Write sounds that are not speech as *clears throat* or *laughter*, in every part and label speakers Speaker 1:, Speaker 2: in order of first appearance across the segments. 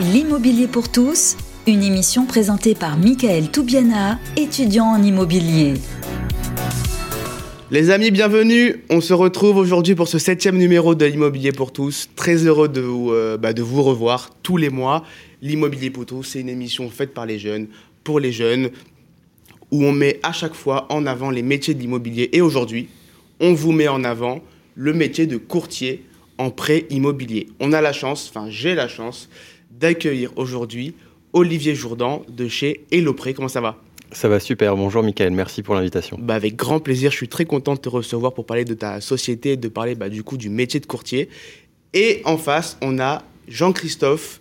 Speaker 1: L'immobilier pour tous, une émission présentée par Michael Toubiana, étudiant en immobilier.
Speaker 2: Les amis, bienvenue. On se retrouve aujourd'hui pour ce septième numéro de l'Immobilier pour tous. Très heureux de vous, euh, bah, de vous revoir tous les mois. L'Immobilier pour tous, c'est une émission faite par les jeunes, pour les jeunes, où on met à chaque fois en avant les métiers de l'immobilier. Et aujourd'hui, on vous met en avant le métier de courtier en prêt immobilier. On a la chance, enfin j'ai la chance, d'accueillir aujourd'hui Olivier Jourdan de chez Elopré. Comment ça va?
Speaker 3: Ça va super. Bonjour Michael, merci pour l'invitation.
Speaker 2: bah, Avec grand plaisir, je suis très content de te recevoir pour parler de ta société, de parler bah, du coup du métier de courtier. Et en face, on a Jean-Christophe,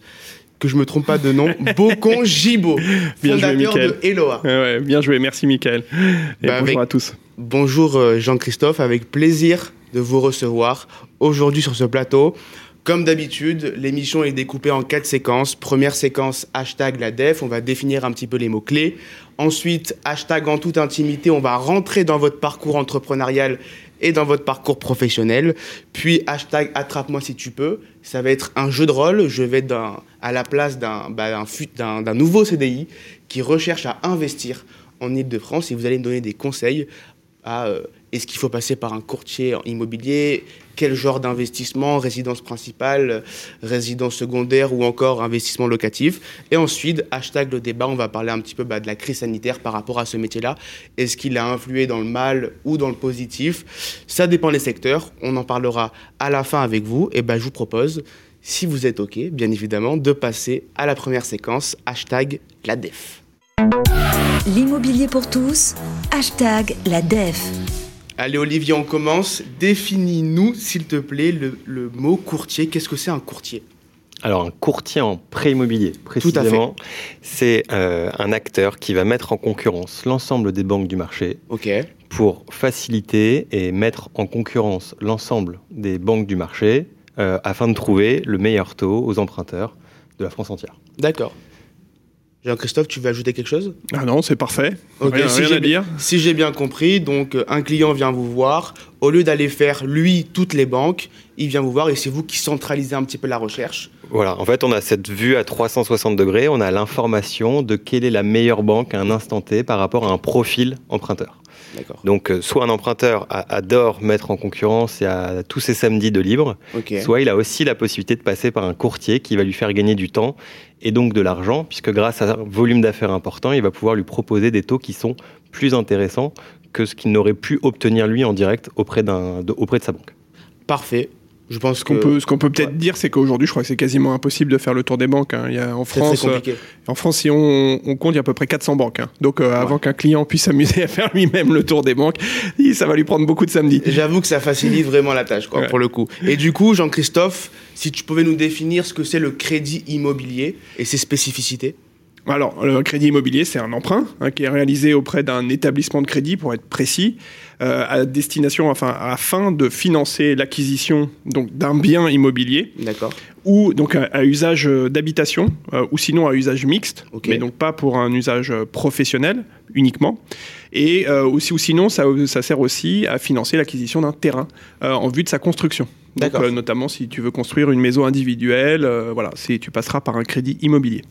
Speaker 2: que je me trompe pas de nom, *laughs* Bocon Gibaud,
Speaker 4: Bien joué,
Speaker 2: fondateur
Speaker 4: Mickaël.
Speaker 2: de Eloa.
Speaker 4: Ouais, bien joué, merci Michael. Et
Speaker 2: Bah,
Speaker 4: bonjour
Speaker 2: avec-
Speaker 4: à tous.
Speaker 2: Bonjour euh, Jean-Christophe, avec plaisir de vous recevoir aujourd'hui sur ce plateau. Comme d'habitude, l'émission est découpée en quatre séquences. Première séquence, hashtag la def, on va définir un petit peu les mots-clés. Ensuite, hashtag en toute intimité, on va rentrer dans votre parcours entrepreneurial et dans votre parcours professionnel. Puis, hashtag attrape-moi si tu peux. Ça va être un jeu de rôle. Je vais être à la place d'un bah, nouveau CDI qui recherche à investir en Ile-de-France et vous allez me donner des conseils à euh, est-ce qu'il faut passer par un courtier immobilier, quel genre d'investissement, résidence principale, résidence secondaire ou encore investissement locatif? Et ensuite, hashtag le débat, on va parler un petit peu bah, de la crise sanitaire par rapport à ce métier-là. Est-ce qu'il a influé dans le mal ou dans le positif? Ça dépend des secteurs. On en parlera à la fin avec vous. Et ben, je vous propose, si vous êtes OK, bien évidemment, de passer à la première séquence, hashtag la def.
Speaker 1: L'immobilier pour tous, hashtag la DEF.
Speaker 2: Allez Olivier, on commence. Définis-nous, s'il te plaît, le, le mot courtier. Qu'est-ce que c'est un courtier?
Speaker 3: Alors un courtier en prêt immobilier, précisément, c'est euh, un acteur qui va mettre en concurrence l'ensemble des banques du marché pour faciliter et mettre en concurrence l'ensemble des banques du marché euh, afin de trouver le meilleur taux aux emprunteurs de la France entière.
Speaker 2: D'accord. Jean-Christophe, tu veux ajouter quelque chose?
Speaker 4: Ah non, c'est parfait.
Speaker 2: Ok,
Speaker 4: Rien,
Speaker 2: si
Speaker 4: rien
Speaker 2: j'ai
Speaker 4: à dire.
Speaker 2: Si j'ai bien compris, donc euh, un client vient vous voir, au lieu d'aller faire lui toutes les banques, il vient vous voir et c'est vous qui centralisez un petit peu la recherche.
Speaker 3: Voilà, en fait, on a cette vue à 360 degrés, on a l'information de quelle est la meilleure banque à un instant T par rapport à un profil emprunteur. Donc, euh, soit un emprunteur adore mettre en concurrence et a tous ses samedis de libre, soit il a aussi la possibilité de passer par un courtier qui va lui faire gagner du temps et donc de l'argent, puisque grâce à un volume d'affaires important, il va pouvoir lui proposer des taux qui sont plus intéressants que ce qu'il n'aurait pu obtenir lui en direct auprès, auprès de sa banque.
Speaker 2: Parfait. Je pense
Speaker 4: Ce qu'on peut, ce qu'on peut peut-être
Speaker 2: ouais.
Speaker 4: dire, c'est qu'aujourd'hui, je crois que c'est quasiment impossible de faire le tour des banques. hein. Il y a, en, France, euh, en France, si on, on compte, il y a à peu près 400 banques. hein. Donc, euh, avant qu'un client puisse s'amuser *laughs* à faire lui-même le tour des banques, ça va lui prendre beaucoup de samedis.
Speaker 2: J'avoue que ça facilite vraiment la tâche, quoi,
Speaker 4: Ouais.
Speaker 2: pour le coup. Et du coup, Jean-Christophe, si tu pouvais nous définir ce que c'est le crédit immobilier et ses spécificités?
Speaker 4: Alors, le crédit immobilier, c'est un emprunt hein, qui est réalisé auprès d'un établissement de crédit, pour être précis, euh, à destination, enfin, afin de financer l'acquisition donc d'un bien immobilier
Speaker 2: D'accord.
Speaker 4: ou donc à, à usage euh, d'habitation euh, ou sinon à usage mixte,
Speaker 2: Ok.
Speaker 4: mais donc pas pour un usage professionnel uniquement. Et euh, aussi ou sinon, ça, ça sert aussi à financer l'acquisition d'un terrain en vue de sa construction.
Speaker 2: D'accord.
Speaker 4: notamment si tu veux construire une maison individuelle, voilà, tu passeras par un crédit immobilier.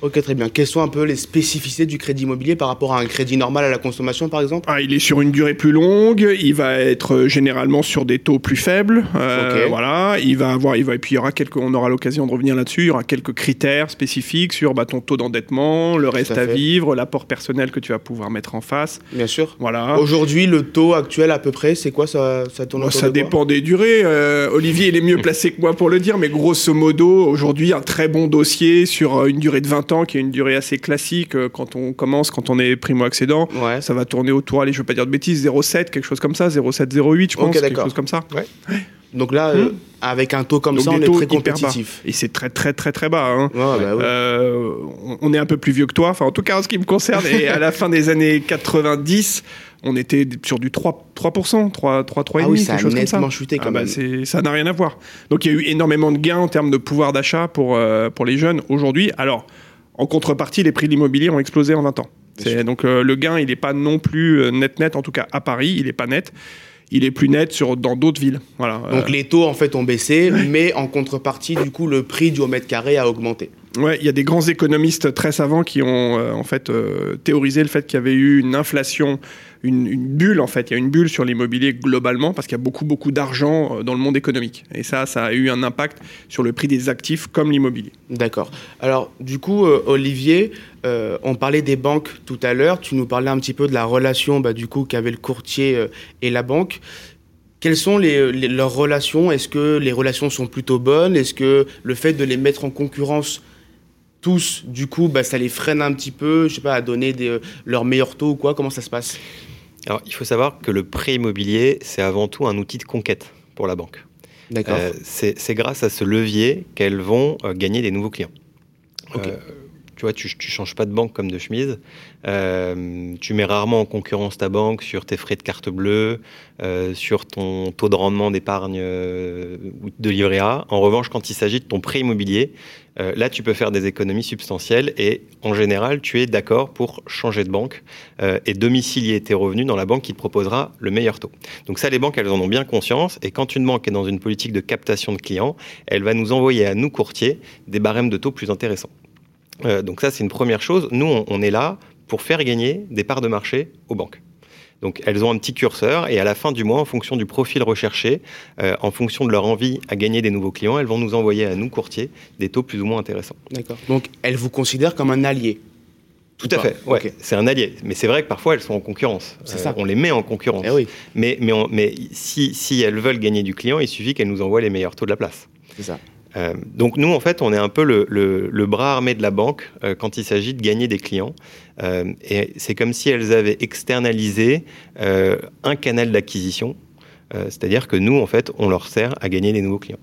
Speaker 2: Ok, très bien. Quelles sont un peu les spécificités du crédit immobilier par rapport à un crédit normal à la consommation, par exemple?
Speaker 4: Ah, il est sur une durée plus longue, il va être euh, généralement sur des taux plus faibles. euh. Voilà, il va avoir, il va, et puis il y aura quelques, on aura l'occasion de revenir là-dessus. Il y aura quelques critères spécifiques sur bah, ton taux d'endettement, le reste
Speaker 2: à
Speaker 4: vivre, l'apport personnel que tu vas pouvoir mettre en face.
Speaker 2: Bien sûr.
Speaker 4: Voilà.
Speaker 2: Aujourd'hui, le taux actuel à peu près, c'est quoi? Ça, ça tourne
Speaker 4: Bon,
Speaker 2: autour
Speaker 4: ça
Speaker 2: de quoi?
Speaker 4: dépend des durées. Euh, Olivier, il est mieux placé que moi pour le dire, mais grosso modo, aujourd'hui, un très bon dossier sur une durée de 20 ans, qui est une durée assez classique euh, quand on commence, quand on est primo-accédant.
Speaker 2: Ouais.
Speaker 4: Ça va tourner autour, allez, je veux pas dire de bêtises, 0,7, quelque chose comme ça, 0,7, 0,8, je pense, quelque chose comme ça.
Speaker 2: Donc là, euh, avec un taux comme
Speaker 4: Donc
Speaker 2: ça, on est très compétitif.
Speaker 4: Et c'est très, très, très, très bas. hein.
Speaker 2: Bah oui.
Speaker 4: Euh, on- on est un peu plus vieux que toi, enfin en tout cas en ce qui me concerne, et à la fin des années 90, on était sur du 3%, 3%, 3, 3, 3,5,
Speaker 2: ah oui, ça a
Speaker 4: chose comme ça.
Speaker 2: nettement chuté quand
Speaker 4: Ah bah,
Speaker 2: même.
Speaker 4: c'est- ça n'a rien à voir. Donc il y a eu énormément de gains en termes de pouvoir d'achat pour, euh, pour les jeunes aujourd'hui. Alors, en contrepartie, les prix de l'immobilier ont explosé en 20 ans. Donc euh, le gain, il n'est pas non plus euh, net net, en tout cas à Paris, il n'est pas net. il est plus net sur, dans d'autres villes. Voilà.
Speaker 2: Donc les taux en fait ont baissé, mais en contrepartie, du coup, le prix du mètre carré a augmenté.
Speaker 4: Ouais, il y a des grands économistes très savants qui ont en fait théorisé le fait qu'il y avait eu une inflation une, bulle en fait. Il y a une bulle sur l'immobilier globalement parce qu'il y a beaucoup beaucoup d'argent euh, dans le monde économique. Et ça, ça a eu un impact sur le prix des actifs comme l'immobilier.
Speaker 2: D'accord. Alors du coup, euh, Olivier, euh, on parlait des banques tout à l'heure. Tu nous parlais un petit peu de la relation bah, du coup qu'avait le courtier et la banque. Quelles sont leurs relations? Est-ce que les relations sont plutôt bonnes? Est-ce que le fait de les mettre en concurrence tous, du coup, bah, ça les freine un petit peu, je sais pas, à donner des, leurs meilleurs taux ou quoi Comment ça se passe?
Speaker 3: Alors, il faut savoir que le prêt immobilier, c'est avant tout un outil de conquête pour la banque. D'accord. Euh, c'est grâce à ce levier qu'elles vont euh, gagner des nouveaux clients. Euh, tu changes pas de banque comme de chemise. tu mets rarement en concurrence ta banque sur tes frais de carte bleue, sur ton taux de rendement d'épargne de livret A. En revanche, quand il s'agit de ton prêt immobilier, euh, là, tu peux faire des économies substantielles et en général, tu es d'accord pour changer de banque euh, et domicilier tes revenus dans la banque qui te proposera le meilleur taux. Donc ça, les banques, elles en ont bien conscience et quand une banque est dans une politique de captation de clients, elle va nous envoyer à nous courtiers des barèmes de taux plus intéressants. Euh, donc ça, c'est une première chose. Nous, on est là pour faire gagner des parts de marché aux banques. Donc elles ont un petit curseur et à la fin du mois, en fonction du profil recherché, euh, en fonction de leur envie à gagner des nouveaux clients, elles vont nous envoyer à nous courtiers des taux plus ou moins intéressants.
Speaker 2: D'accord. Donc elles vous considèrent comme un allié.
Speaker 3: Tout à fait, ouais, c'est un allié. Mais c'est vrai que parfois elles sont en concurrence. C'est ça. Euh, on les met en concurrence. Eh oui. Mais, mais, mais si, si elles veulent gagner du client, il suffit qu'elles nous envoient les meilleurs taux de la place.
Speaker 2: C'est ça.
Speaker 3: Euh, donc nous, en fait, on est un peu le, bras armé de la banque euh, quand il s'agit de gagner des clients. Euh, et c'est comme si elles avaient externalisé un canal d'acquisition. C'est-à-dire que nous, en fait, on leur sert à gagner des nouveaux clients.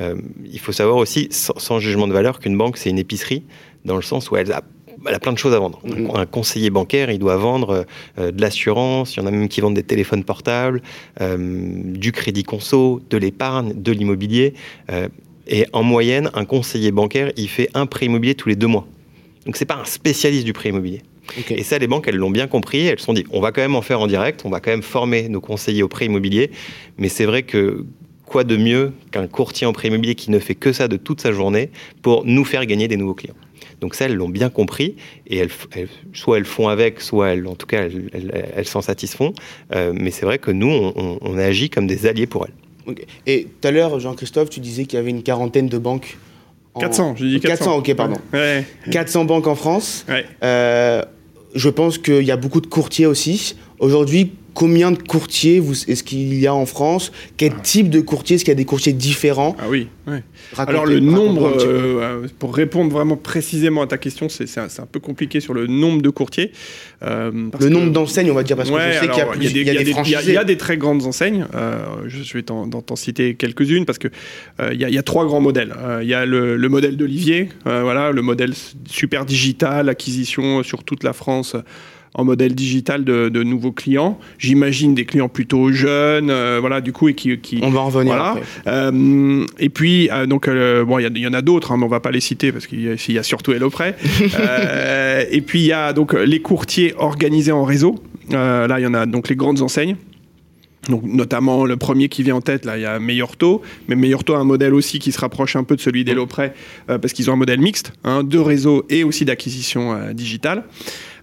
Speaker 3: il faut savoir aussi, sans, jugement de valeur, qu'une banque, c'est une épicerie, dans le sens où elle a, elle a plein de choses à vendre. Mm-hmm. Un conseiller bancaire, il doit vendre de l'assurance, il y en a même qui vendent des téléphones portables, du crédit conso, de l'épargne, de l'immobilier. Et en moyenne, un conseiller bancaire, il fait un prêt immobilier tous les deux mois. Donc c'est pas un spécialiste du prêt immobilier. Et ça, les banques, elles l'ont bien compris. Elles se sont dit, on va quand même en faire en direct, on va quand même former nos conseillers au prêt immobilier. Mais c'est vrai que quoi de mieux qu'un courtier en prêt immobilier qui ne fait que ça de toute sa journée pour nous faire gagner des nouveaux clients? Donc ça, elles l'ont bien compris et elles, soit elles font avec, soit elles, en tout cas, elles s'en satisfont. Euh, mais c'est vrai que nous, on, on agit comme des alliés pour elles.
Speaker 2: Et tout à l'heure, Jean-Christophe, tu disais qu'il y avait une quarantaine de banques.
Speaker 4: En... 400, j'ai dit 400. 400,
Speaker 2: ok, pardon. 400 banques en France.
Speaker 4: Ouais.
Speaker 2: Euh, je pense qu'il y a beaucoup de courtiers aussi. Aujourd'hui, combien de courtiers est-ce qu'il y a en France? Quel type de courtier? Est-ce qu'il y a des courtiers différents?
Speaker 4: Ah oui. Alors le nombre, euh, pour répondre vraiment précisément à ta question, c'est un, un, peu compliqué sur le nombre de courtiers.
Speaker 2: Euh, le nombre d'enseignes, on va dire, parce que je sais qu'il y a, plus,
Speaker 4: il y a, des, il y a des très grandes enseignes. Euh, je vais t'en citer quelques-unes parce que il y, a trois grands modèles. Il y a le, le modèle d'Olivier, voilà, le modèle super digital, acquisition sur toute la France en modèle digital de, nouveaux clients. J'imagine des clients plutôt jeunes, euh, voilà, du coup, et qui,
Speaker 2: On va en revenir
Speaker 4: voilà. Euh, et puis, euh, donc, bon, il y, en a d'autres, hein, mais on va pas les citer parce qu'il y, a surtout HelloPrêt. *laughs* euh, et puis, il y a donc les courtiers organisés en réseau. là, il y en a donc les grandes enseignes. Donc, notamment le premier qui vient en tête, là, il y a Meilleur Taux, mais Meilleur Taux a un modèle aussi qui se rapproche un peu de celui d'HelloPrêt parce qu'ils ont un modèle mixte, hein, de réseau et aussi d'acquisition digitale.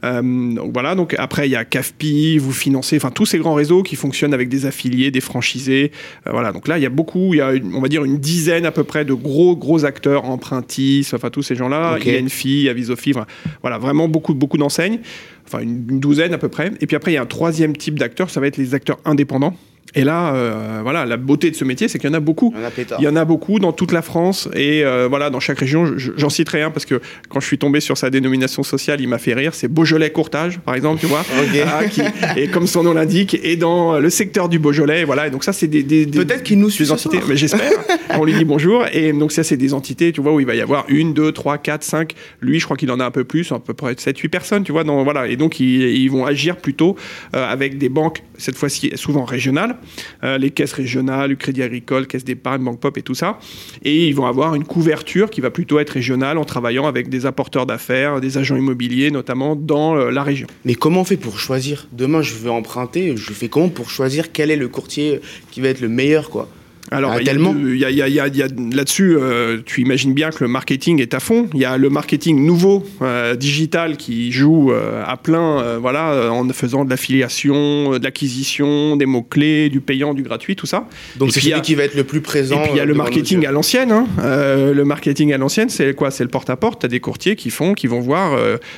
Speaker 4: Euh, donc voilà, donc après il y a CAFPI, vous financez, enfin tous ces grands réseaux qui fonctionnent avec des affiliés, des franchisés. Euh, voilà, donc là il y a beaucoup, il y a on va dire une dizaine à peu près de gros gros acteurs, Empruntis, enfin tous ces gens-là, okay. INFI, Avisofi, voilà vraiment beaucoup beaucoup d'enseignes, enfin une douzaine à peu près. Et puis après il y a un troisième type d'acteurs, ça va être les acteurs indépendants. Et là, euh, voilà, la beauté de ce métier, c'est qu'il y en a beaucoup. Il y en a, beaucoup dans toute la France et euh, voilà, dans chaque région. J'en citerai un parce que quand je suis tombé sur sa dénomination sociale, il m'a fait rire. C'est Beaujolais Courtage, par exemple, tu vois, *laughs* ah, et comme son nom l'indique, est dans le secteur du Beaujolais. Voilà, et donc ça, c'est des, des,
Speaker 2: peut-être qu'il nous suit
Speaker 4: entités. Mais j'espère. *laughs* on lui dit bonjour et donc ça, c'est des entités, tu vois, où il va y avoir une, deux, trois, quatre, cinq. Lui, je crois qu'il en a un peu plus, à peu près 7 huit personnes, tu vois. Dans, voilà, et donc ils, ils vont agir plutôt euh, avec des banques cette fois-ci souvent régionales, les caisses régionales, le Crédit Agricole, Caisse d'épargne, Banque Pop et tout ça. Et ils vont avoir une couverture qui va plutôt être régionale en travaillant avec des apporteurs d'affaires, des agents immobiliers notamment dans la région.
Speaker 2: Mais comment on fait pour choisir? Demain, je veux emprunter, je fais comment pour choisir quel est le courtier qui va être le meilleur quoi?
Speaker 4: Alors, ah, il y a, là-dessus, euh, tu imagines bien que le marketing est à fond. Il y a le marketing nouveau, euh, digital, qui joue euh, à plein, voilà, en faisant de l'affiliation, de l'acquisition, des mots-clés, du payant, du gratuit, tout ça.
Speaker 2: Donc, c'est celui qui va être le plus présent.
Speaker 4: Et puis, il y a le marketing à l'ancienne. Hein. le marketing à l'ancienne, c'est quoi? C'est le porte-à-porte. Tu as des courtiers qui font, qui vont voir,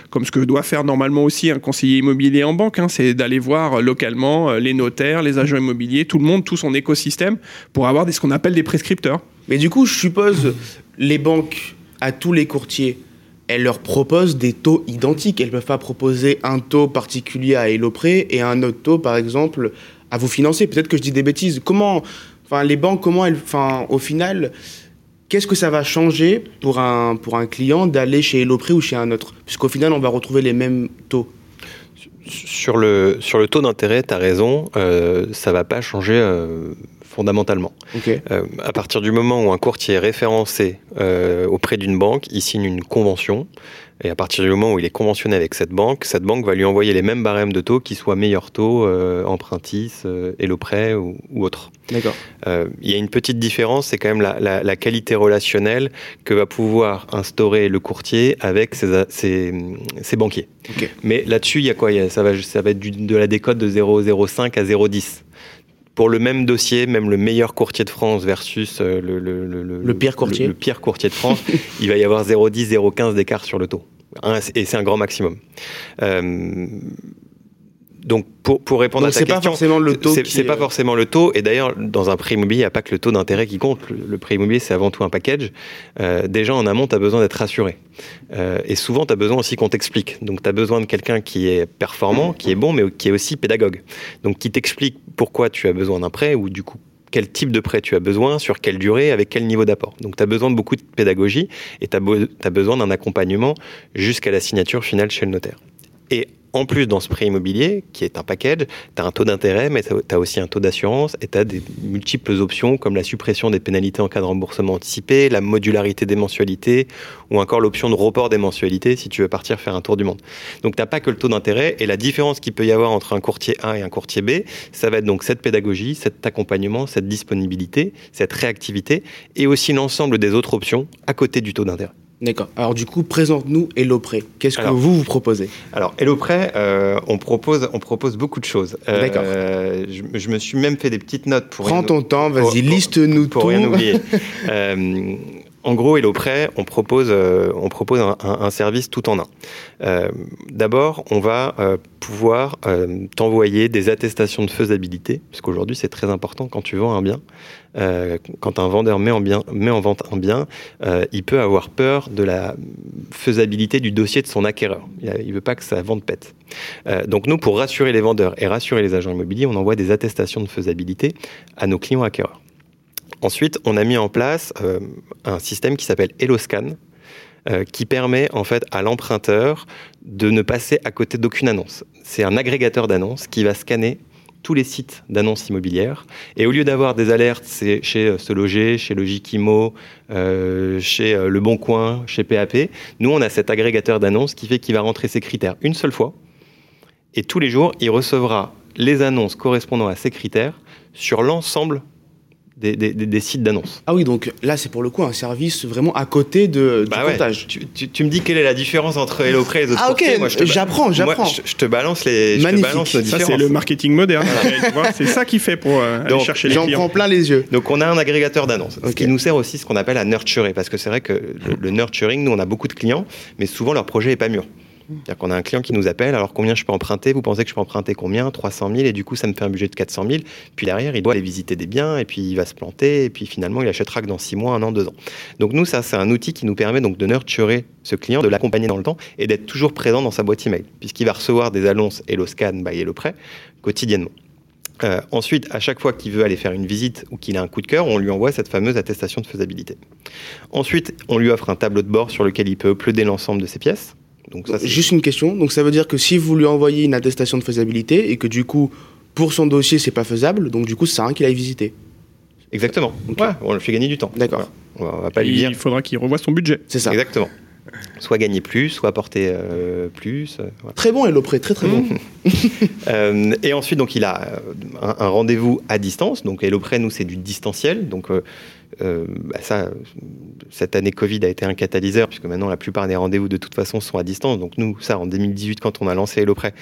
Speaker 4: comme ce que doit faire normalement aussi un conseiller immobilier en banque, hein, c'est d'aller voir localement les notaires, les agents immobiliers, tout le monde, tout son écosystème, pour avoir ce qu'on appelle des prescripteurs.
Speaker 2: Mais du coup, je suppose, les banques, à tous les courtiers, elles leur proposent des taux identiques. Elles ne peuvent pas proposer un taux particulier à Elopré et un autre taux, par exemple, à vous financer. Peut-être que je dis des bêtises. Comment, enfin, les banques, comment elles, enfin, au final, qu'est-ce que ça va changer pour un, pour un client d'aller chez Elopré ou chez un autre? Puisqu'au final, on va retrouver les mêmes taux.
Speaker 3: Sur le, sur le taux d'intérêt, tu as raison, euh, ça va pas changer euh, fondamentalement. Euh, à partir du moment où un courtier est référencé euh, auprès d'une banque, il signe une convention. Et à partir du moment où il est conventionné avec cette banque, cette banque va lui envoyer les mêmes barèmes de taux, qui soient meilleurs taux, euh, Empruntis, euh, Hello Prêt ou, ou autre.
Speaker 2: D'accord.
Speaker 3: Euh, il y a une petite différence, c'est quand même la, la, la, qualité relationnelle que va pouvoir instaurer le courtier avec ses, ses, ses banquiers. Mais là-dessus, il y a quoi? Ça, va, ça va être du, de la décote de 0,05 à 0,10 pour le même dossier, même le meilleur courtier de France versus euh, le, le, le,
Speaker 2: le pire courtier,
Speaker 3: le, pire courtier de France, *laughs* il va y avoir 0,10, 0,15 d'écart sur le taux. Et c'est un grand maximum. Euh, donc pour, pour répondre à ta question,
Speaker 2: c'est pas forcément le taux.
Speaker 3: C'est pas forcément le taux. Et d'ailleurs, dans un prêt immobilier, il n'y a pas que le taux d'intérêt qui compte. Le, prêt immobilier, c'est avant tout un package. Euh, déjà en amont, tu as besoin d'être rassuré. Euh, et souvent, tu as besoin aussi qu'on t'explique. Donc, tu as besoin de quelqu'un qui est performant, qui est bon, mais qui est aussi pédagogue. Donc, qui t'explique pourquoi tu as besoin d'un prêt ou du coup quel type de prêt tu as besoin, sur quelle durée, avec quel niveau d'apport. Donc tu as besoin de beaucoup de pédagogie et tu as, as, besoin d'un accompagnement jusqu'à la signature finale chez le notaire. Et en plus, dans ce prêt immobilier, qui est un package, tu as un taux d'intérêt, mais tu as aussi un taux d'assurance et tu as des multiples options comme la suppression des pénalités en cas de remboursement anticipé, la modularité des mensualités ou encore l'option de report des mensualités si tu veux partir faire un tour du monde. Donc, tu pas que le taux d'intérêt et la différence qu'il peut y avoir entre un courtier A et un courtier B, ça va être donc cette pédagogie, cet accompagnement, cette disponibilité, cette réactivité et aussi l'ensemble des autres options à côté du taux d'intérêt.
Speaker 2: D'accord. Alors du coup, présente-nous HelloPrêt. Qu'est-ce que vous vous proposez?
Speaker 3: Alors HelloPrêt, euh, on propose on propose beaucoup de choses.
Speaker 2: Euh, D'accord.
Speaker 3: Je, je, me suis même fait des petites notes pour.
Speaker 2: Prends ton temps, vas-y, liste-nous tout.
Speaker 3: Pour rien oublier. *laughs* en gros, HelloPrêt, on propose, euh, on propose un, service tout en un. Euh, D'abord, on va euh, pouvoir t'envoyer des attestations de faisabilité, parce qu'aujourd'hui, c'est très important quand tu vends un bien. Quand un vendeur met en, met en vente un bien, il peut avoir peur de la faisabilité du dossier de son acquéreur. Il ne veut pas que sa vente pète. donc nous, pour rassurer les vendeurs et rassurer les agents immobiliers, on envoie des attestations de faisabilité à nos clients acquéreurs. Ensuite, on a mis en place euh, un système qui s'appelle HelloScan, euh, qui permet en fait à l'emprunteur de ne passer à côté d'aucune annonce. C'est un agrégateur d'annonces qui va scanner tous les sites d'annonces immobilières. Et au lieu d'avoir des alertes chez euh, Se Loger, chez Logikimo, chez Le Bon Coin, chez PAP, nous, on a cet agrégateur d'annonces qui fait qu'il va rentrer ses critères une seule fois. Et tous les jours, il recevra les annonces correspondant à ces critères sur l'ensemble des, des, des, sites d'annonces.
Speaker 2: Ah oui, donc là, c'est pour le coup un service vraiment à côté de,
Speaker 3: bah
Speaker 2: du
Speaker 3: ouais.
Speaker 2: comptage.
Speaker 3: Tu, tu, tu, me dis quelle est la différence entre HelloPrêt et les autres
Speaker 2: Ah ok, j'apprends, j'apprends.
Speaker 3: Je, je, te balance les
Speaker 2: Magnifique.
Speaker 3: Je te balance
Speaker 4: ça, c'est le marketing moderne. c'est ça qu'il fait pour euh,
Speaker 2: donc,
Speaker 4: aller chercher les
Speaker 2: J'en prends plein les yeux.
Speaker 3: Donc on a un agrégateur d'annonces, okay. ce qui nous sert aussi ce qu'on appelle à nurturer, parce que c'est vrai que le, le nurturing, nous on a beaucoup de clients, mais souvent leur projet est pas mûr. C'est-à-dire qu'on a un client qui nous appelle, alors combien je peux emprunter? Vous pensez que je peux emprunter combien? 300 000 et du coup ça me fait un budget de 400 000. Puis derrière, il doit aller visiter des biens et puis il va se planter et puis finalement il achètera que dans 6 mois, un an, deux ans. Donc nous, ça c'est un outil qui nous permet donc de nurturer ce client, de l'accompagner dans le temps et d'être toujours présent dans sa boîte email puisqu'il va recevoir des annonces HelloScan by HelloPrêt quotidiennement. Euh, ensuite, à chaque fois qu'il veut aller faire une visite ou qu'il a un coup de cœur, on lui envoie cette fameuse attestation de faisabilité. Ensuite, on lui offre un tableau de bord sur lequel il peut uploader l'ensemble de ses pièces.
Speaker 2: Donc ça, Juste une question. Donc ça veut dire que si vous lui envoyez une attestation de faisabilité et que du coup pour son dossier, c'est pas faisable, donc du coup, ça sert à rien qu'il aille visiter.
Speaker 3: Exactement. Ouais, on le fait gagner du temps.
Speaker 2: D'accord.
Speaker 3: Voilà. On va- on va pas lui dire.
Speaker 4: Il faudra qu'il revoie son budget.
Speaker 2: C'est ça.
Speaker 3: Exactement. Soit gagner plus, soit apporter euh, plus. euh, voilà.
Speaker 2: Très bon, Hello Prêt, très très bon. *laughs*
Speaker 3: Euh, et ensuite, donc, il a un, un rendez-vous à distance. Donc, HelloPrêt, nous, c'est du distanciel. Donc, euh, bah, ça, cette année Covid a été un catalyseur, puisque maintenant, la plupart des rendez-vous, de toute façon, sont à distance. Donc, nous, ça, en 2018, quand on a lancé HelloPrêt,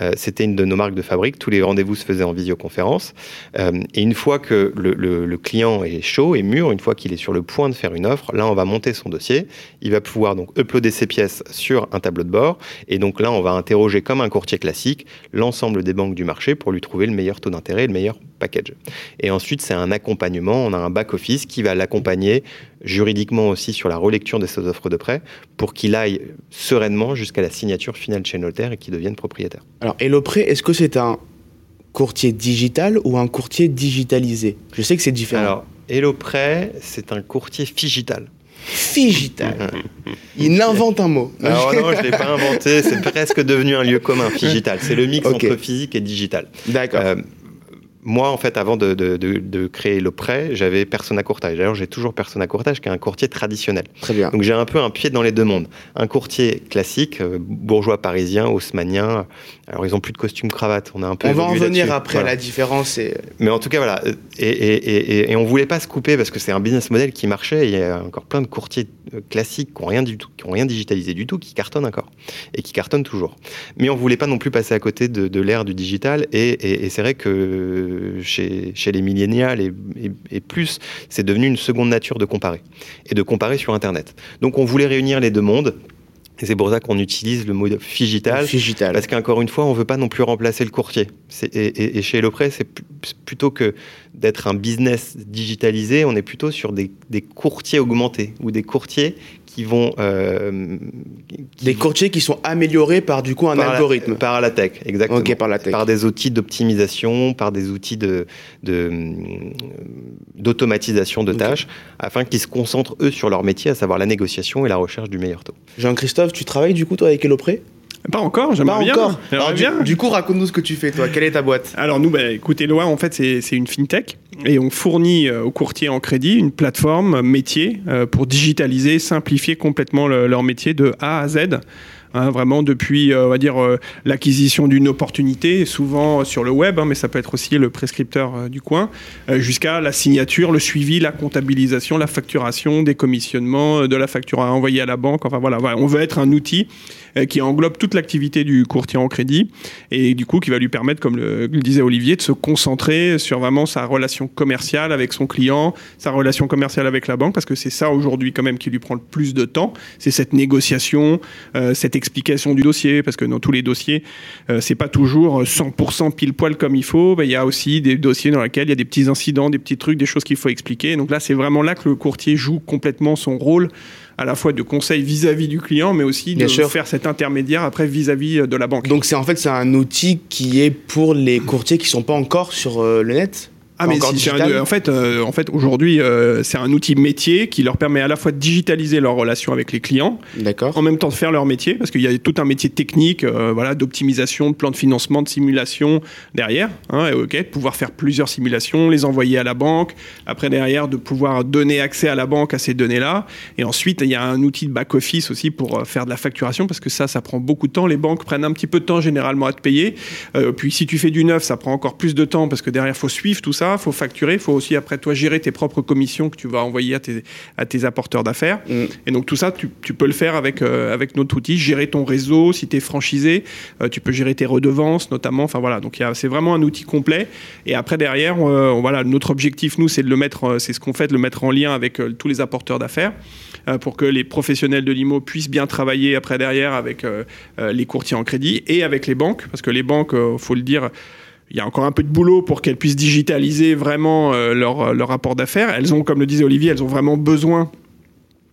Speaker 3: euh, c'était une de nos marques de fabrique. Tous les rendez-vous se faisaient en visioconférence. Euh, et une fois que le, le- le client est chaud et mûr, une fois qu'il est sur le point de faire une offre, là, on va monter son dossier. Il va pouvoir donc uploader ses pièces sur un tableau de bord. Et donc là, on va interroger comme un courtier classique l'ensemble des banques du marché pour lui trouver le meilleur taux d'intérêt et le meilleur package. Et ensuite, c'est un accompagnement. On a un back-office qui va l'accompagner juridiquement aussi sur la relecture de ses offres de prêt pour qu'il aille sereinement jusqu'à la signature finale chez notaire et qu'il devienne propriétaire.
Speaker 2: Alors, Hello Prêt, est-ce que c'est un courtier digital ou un courtier digitalisé? Je sais que c'est différent.
Speaker 3: Alors, HelloPrêt, c'est un courtier figital.
Speaker 2: Figital. *laughs* Il invente un mot.
Speaker 3: Alors non, je ne l'ai pas inventé, c'est *laughs* presque devenu un lieu commun, figital. C'est le mix entre physique et digital.
Speaker 2: D'accord.
Speaker 3: Euh, moi, en fait, avant de, de- de- de créer le prêt, j'avais Persona Courtage. D'ailleurs, j'ai toujours Persona Courtage, qui est un courtier traditionnel.
Speaker 2: Très bien.
Speaker 3: Donc, j'ai un peu un pied dans les deux mondes. Un courtier classique, euh, bourgeois parisien, haussmanien. Alors, ils ont plus de costume cravate. On a un peu.
Speaker 2: On va en venir après
Speaker 3: Voilà.
Speaker 2: la différence. Et...
Speaker 3: Mais en tout cas, voilà. Et, et, et, et- on voulait pas se couper parce que c'est un business model qui marchait. Il y a encore plein de courtiers euh, classiques qui n'ont rien du tout, qui ont rien digitalisé du tout, qui cartonnent encore et qui cartonnent toujours. Mais on voulait pas non plus passer à côté de, l'ère du digital. Et c'est vrai que chez, chez les millénials et, et- et plus, c'est devenu une seconde nature de comparer et de comparer sur Internet. Donc on voulait réunir les deux mondes. Et c'est pour ça qu'on utilise le mot figital.
Speaker 2: Figital.
Speaker 3: Parce qu'encore une fois, on ne veut pas non plus remplacer le courtier. Et, chez HelloPrêt, c'est plutôt que d'être un business digitalisé, on est plutôt sur des, des courtiers augmentés ou des courtiers qui vont... euh, qui
Speaker 2: Des courtiers qui sont améliorés par du coup un
Speaker 3: par la-
Speaker 2: algorithme.
Speaker 3: par la tech, exactement.
Speaker 2: Par la tech.
Speaker 3: Par des outils d'optimisation, par des outils de, de, d'automatisation de
Speaker 2: Ok.
Speaker 3: tâches, afin qu'ils se concentrent, eux, sur leur métier, à savoir la négociation et la recherche du meilleur taux.
Speaker 2: Jean-Christophe, tu travailles du coup toi avec Hello Prêt
Speaker 4: Pas encore, j'aimerais
Speaker 2: Pas
Speaker 4: bien.
Speaker 2: encore. Alors, du,
Speaker 4: bien.
Speaker 2: du coup, raconte-nous ce que tu fais toi. Quelle est ta boîte?
Speaker 4: Alors nous, bah, écoutez, Loa, en fait, c'est une fintech et on fournit euh, aux courtiers en crédit une plateforme euh, métier euh, pour digitaliser, simplifier complètement le- leur métier de A à Z. Hein, vraiment depuis, euh, on va dire, l'acquisition d'une opportunité, souvent sur le web, hein, mais ça peut être aussi le prescripteur du coin, jusqu'à la signature, le suivi, la comptabilisation, la facturation, des commissionnements, de la facture à envoyer à la banque. Enfin voilà, voilà. on veut être un outil qui englobe toute l'activité du courtier en crédit et du coup qui va lui permettre, comme le, le disait Olivier, de se concentrer sur vraiment sa relation commerciale avec son client, sa relation commerciale avec la banque, parce que c'est ça aujourd'hui quand même qui lui prend le plus de temps, c'est cette négociation, euh, cette explication du dossier, parce que dans tous les dossiers, euh, c'est pas toujours 100% pile poil comme il faut. Ben, Il y a aussi des dossiers dans lesquels il y a des petits incidents, des petits trucs, des choses qu'il faut expliquer. Donc là, c'est vraiment là que le courtier joue complètement son rôle à la fois de conseil vis-à-vis du client, mais aussi de faire cet intermédiaire après vis-à-vis de la banque.
Speaker 2: Donc c'est en fait c'est un outil qui est pour les courtiers qui sont pas encore sur euh, le net?
Speaker 4: Ah mais
Speaker 2: encore
Speaker 4: si, c'est un-
Speaker 2: digital
Speaker 4: en fait, euh, en fait aujourd'hui, euh, c'est un outil métier qui leur permet à la fois de digitaliser leur relation avec les clients, en même temps de faire leur métier, parce qu'il y a tout un métier technique, euh, voilà, d'optimisation, de plan de financement, de simulation derrière, hein, et ok, de pouvoir faire plusieurs simulations, les envoyer à la banque, après derrière de pouvoir donner accès à la banque à ces données-là, et ensuite il y a un outil de back office aussi pour faire de la facturation, parce que ça, ça prend beaucoup de temps. Les banques prennent un petit peu de temps généralement à te payer, puis si tu fais du neuf, ça prend encore plus de temps parce que derrière faut suivre tout ça, faut facturer, faut aussi après toi gérer tes propres commissions que tu vas envoyer à tes, à tes apporteurs d'affaires.
Speaker 2: Mm.
Speaker 4: Et donc tout ça, tu, tu peux le faire avec, euh, avec notre outil, gérer ton réseau, si tu es franchisé, euh, tu peux gérer tes redevances notamment. Enfin voilà, donc il c'est vraiment un outil complet. Et après derrière, euh, voilà, notre objectif nous, c'est de le mettre, c'est ce qu'on fait, de le mettre en lien avec tous les apporteurs d'affaires pour que les professionnels de l'IMO puissent bien travailler après derrière avec les courtiers en crédit et avec les banques, parce que les banques, faut le dire, il y a encore un peu de boulot pour qu'elles puissent digitaliser vraiment euh, leur, leur rapport d'affaires. Elles ont, comme le disait Olivier, elles ont vraiment besoin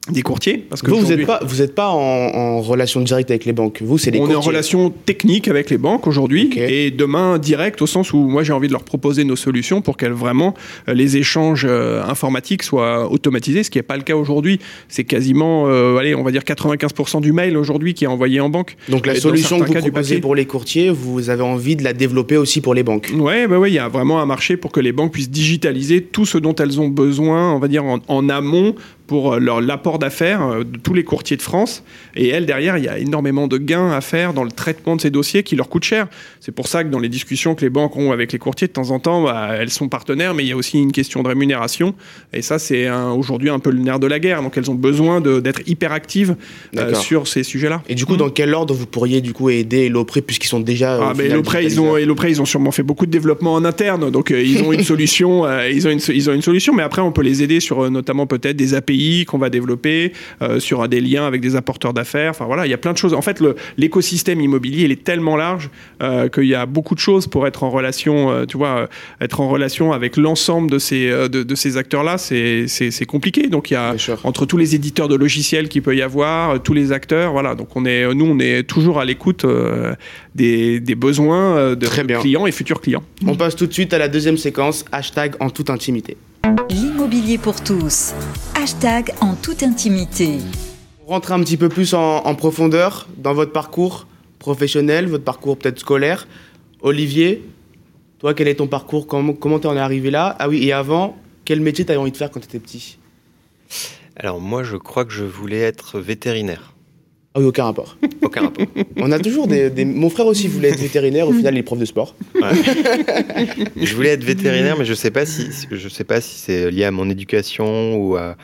Speaker 4: des courtiers. Parce que
Speaker 2: vous, vous n'êtes pas, vous êtes pas en, relation directe avec les banques. Vous, c'est les
Speaker 4: On
Speaker 2: est
Speaker 4: en relation technique avec les banques aujourd'hui et demain direct au sens où moi j'ai envie de leur proposer nos solutions pour qu'elles vraiment euh, les échanges euh, informatiques soient automatisés, ce qui n'est pas le cas aujourd'hui. C'est quasiment, euh, allez, on va dire 95% du mail aujourd'hui qui est envoyé en banque.
Speaker 2: Donc la solution que vous proposez pour les courtiers, vous avez envie de la développer aussi pour les banques.
Speaker 4: Ouais, bah ouais, il y a vraiment un marché pour que les banques puissent digitaliser tout ce dont elles ont besoin, on va dire en, en amont pour euh, leur l'apport d'affaires euh, de tous les courtiers de France. Et elles, derrière, il y a énormément de gains à faire dans le traitement de ces dossiers qui leur coûtent cher. C'est pour ça que dans les discussions que les banques ont avec les courtiers, de temps en temps, bah, elles sont partenaires, mais il y a aussi une question de rémunération. Et ça, c'est aujourd'hui un peu le nerf de la guerre. Donc elles ont besoin d'être hyper actives euh, sur ces sujets-là.
Speaker 2: Et du coup, dans quel ordre vous pourriez du coup aider Lopré puisqu'ils sont déjà
Speaker 4: ah, mais Lopré, ils ont ils ont sûrement fait beaucoup de développement en interne, donc ils ont une *laughs* solution, ils ont une, ils ont une solution. Mais après, on peut les aider sur notamment peut-être des API qu'on va développer, euh, sur des liens avec des apporteurs d'affaires. Enfin voilà, il y a plein de choses. En fait, l'écosystème immobilier, il est tellement large euh, qu'il y a beaucoup de choses pour être en relation, euh, tu vois, être en relation avec l'ensemble de ces, de, ces acteurs-là, c'est compliqué. Donc il y a entre tous les éditeurs de logiciels qu'il peut y avoir, tous les acteurs, voilà. Donc on est, nous, on est toujours à l'écoute des, des, besoins de clients et futurs clients.
Speaker 2: On passe tout de suite à la deuxième séquence, hashtag en toute intimité.
Speaker 1: L'immobilier pour tous. Hashtag en toute intimité.
Speaker 2: Rentrer un petit peu plus en, profondeur dans votre parcours professionnel, votre parcours peut-être scolaire. Olivier, toi, quel est ton parcours? Comment tu en es arrivé là? Ah oui, et avant, quel métier tu avais envie de faire quand tu étais petit?
Speaker 3: Alors moi, je crois que je voulais être vétérinaire.
Speaker 2: Ah oui, aucun rapport. *laughs*
Speaker 3: Aucun rapport.
Speaker 2: On a toujours des, Mon frère aussi voulait être vétérinaire, au *laughs* final, il est prof de sport. *laughs*
Speaker 3: je voulais être vétérinaire, mais je sais pas si je sais pas si c'est lié à mon éducation ou à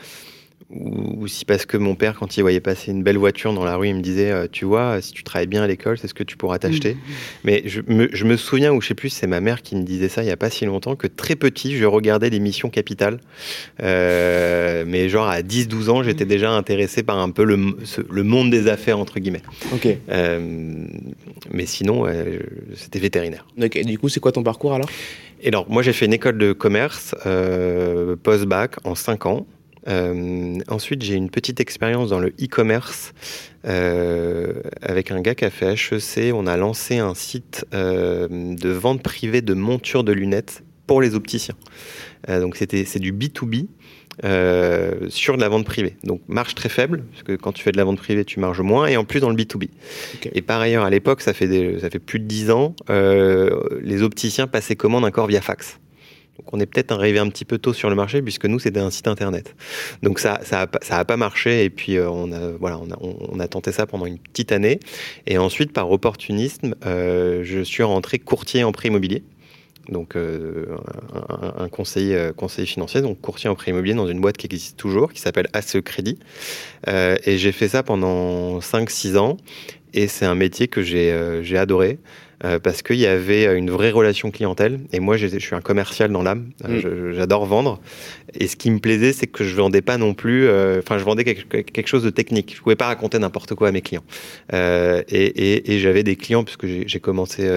Speaker 3: ou, si parce que mon père, quand il voyait passer une belle voiture dans la rue, il me disait, euh, tu vois, si tu travailles bien à l'école, c'est ce que tu pourras t'acheter. Mmh. Mais je me, souviens, ou je sais plus, c'est ma mère qui me disait ça il n'y a pas si longtemps, que très petit, je regardais l'émission Capital. Euh, mais genre à 10-12 ans, j'étais mmh. déjà intéressé par un peu le, le monde des affaires, entre guillemets.
Speaker 2: Ok. Euh,
Speaker 3: mais sinon, c'était vétérinaire.
Speaker 2: Ok, du coup, c'est quoi ton parcours alors?
Speaker 3: Et alors, moi, j'ai fait une école de commerce post-bac en 5 ans. Euh, ensuite, j'ai une petite expérience dans le e-commerce euh, avec un gars qui a fait HEC. On a lancé un site euh, de vente privée de montures de lunettes pour les opticiens. donc c'était c'est du B2B. sur de la vente privée. Donc marge très faible, parce que quand tu fais de la vente privée, tu marges moins, et en plus dans le B2B. Et par ailleurs, à l'époque, ça, fait ça fait plus de 10 ans, les opticiens passaient commande encore via fax. Donc on est peut-être arrivé un petit peu tôt sur le marché puisque nous c'était un site internet. Donc ça ça a, pas marché et puis euh, on a voilà on a, tenté ça pendant une petite année et ensuite par opportunisme euh, je suis rentré courtier en prêt immobilier. Donc euh, un, conseiller, financier, donc courtier en prêt immobilier dans une boîte qui existe toujours, qui s'appelle ACE Crédit. et j'ai fait ça pendant 5-6 ans. Et c'est un métier que j'ai adoré. Euh, parce qu'il y avait une vraie relation clientèle. Et moi, je suis un commercial dans l'âme. Euh, mm. J'adore vendre. Et ce qui me plaisait, c'est que je vendais pas non plus. Euh, enfin, je vendais quelque, chose de technique. Je pouvais pas raconter n'importe quoi à mes clients. et, et, et j'avais des clients puisque j'ai commencé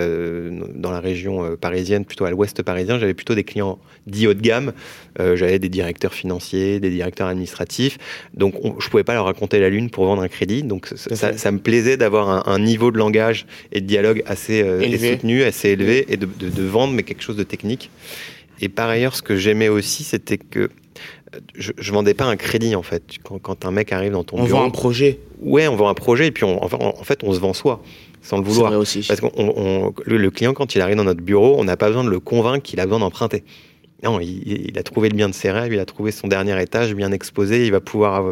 Speaker 3: dans la région parisienne, plutôt à l'ouest parisien. J'avais plutôt des clients dits haut de gamme. j'avais des directeurs financiers, des directeurs administratifs. Donc, je pouvais pas leur raconter la lune pour vendre un crédit. Donc, ça, ça, me plaisait d'avoir un, un, niveau de langage et de dialogue assez euh, soutenu, assez élevé, et de, vendre, mais quelque chose de technique. Et par ailleurs, ce que j'aimais aussi, c'était que euh, je, je vendais pas un crédit en fait. Quand, un mec arrive dans ton
Speaker 2: on
Speaker 3: bureau,
Speaker 2: on vend un projet.
Speaker 3: Ouais, on vend un projet et puis on, en, fait on se vend soi sans le vouloir.
Speaker 2: aussi.
Speaker 3: Parce que le, client quand il arrive dans notre bureau, on n'a pas besoin de le convaincre qu'il a besoin d'emprunter. Non, il, a trouvé le bien de ses rêves, il a trouvé son dernier étage bien exposé, il va pouvoir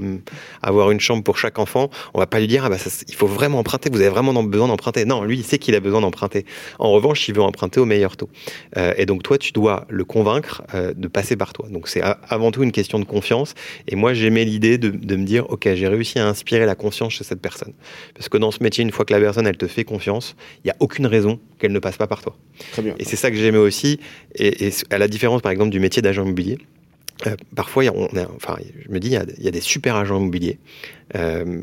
Speaker 3: avoir une chambre pour chaque enfant. On va pas lui dire, ah bah il faut vraiment emprunter, vous avez vraiment besoin d'emprunter. Non, lui, il sait qu'il a besoin d'emprunter. En revanche, il veut emprunter au meilleur taux. Euh, et donc, toi, tu dois le convaincre euh, de passer par toi. Donc, c'est avant tout une question de confiance. Et moi, j'aimais l'idée de, de, me dire, OK, j'ai réussi à inspirer la confiance chez cette personne. Parce que dans ce métier, une fois que la personne, elle te fait confiance, il n'y a aucune raison qu'elle ne passe pas par toi.
Speaker 2: Très bien.
Speaker 3: Et c'est ça que j'aimais aussi. Et, et à la différence, par exemple, du métier d'agent immobilier. Euh, parfois, on enfin, je me dis, il y, a, des super agents immobiliers, euh,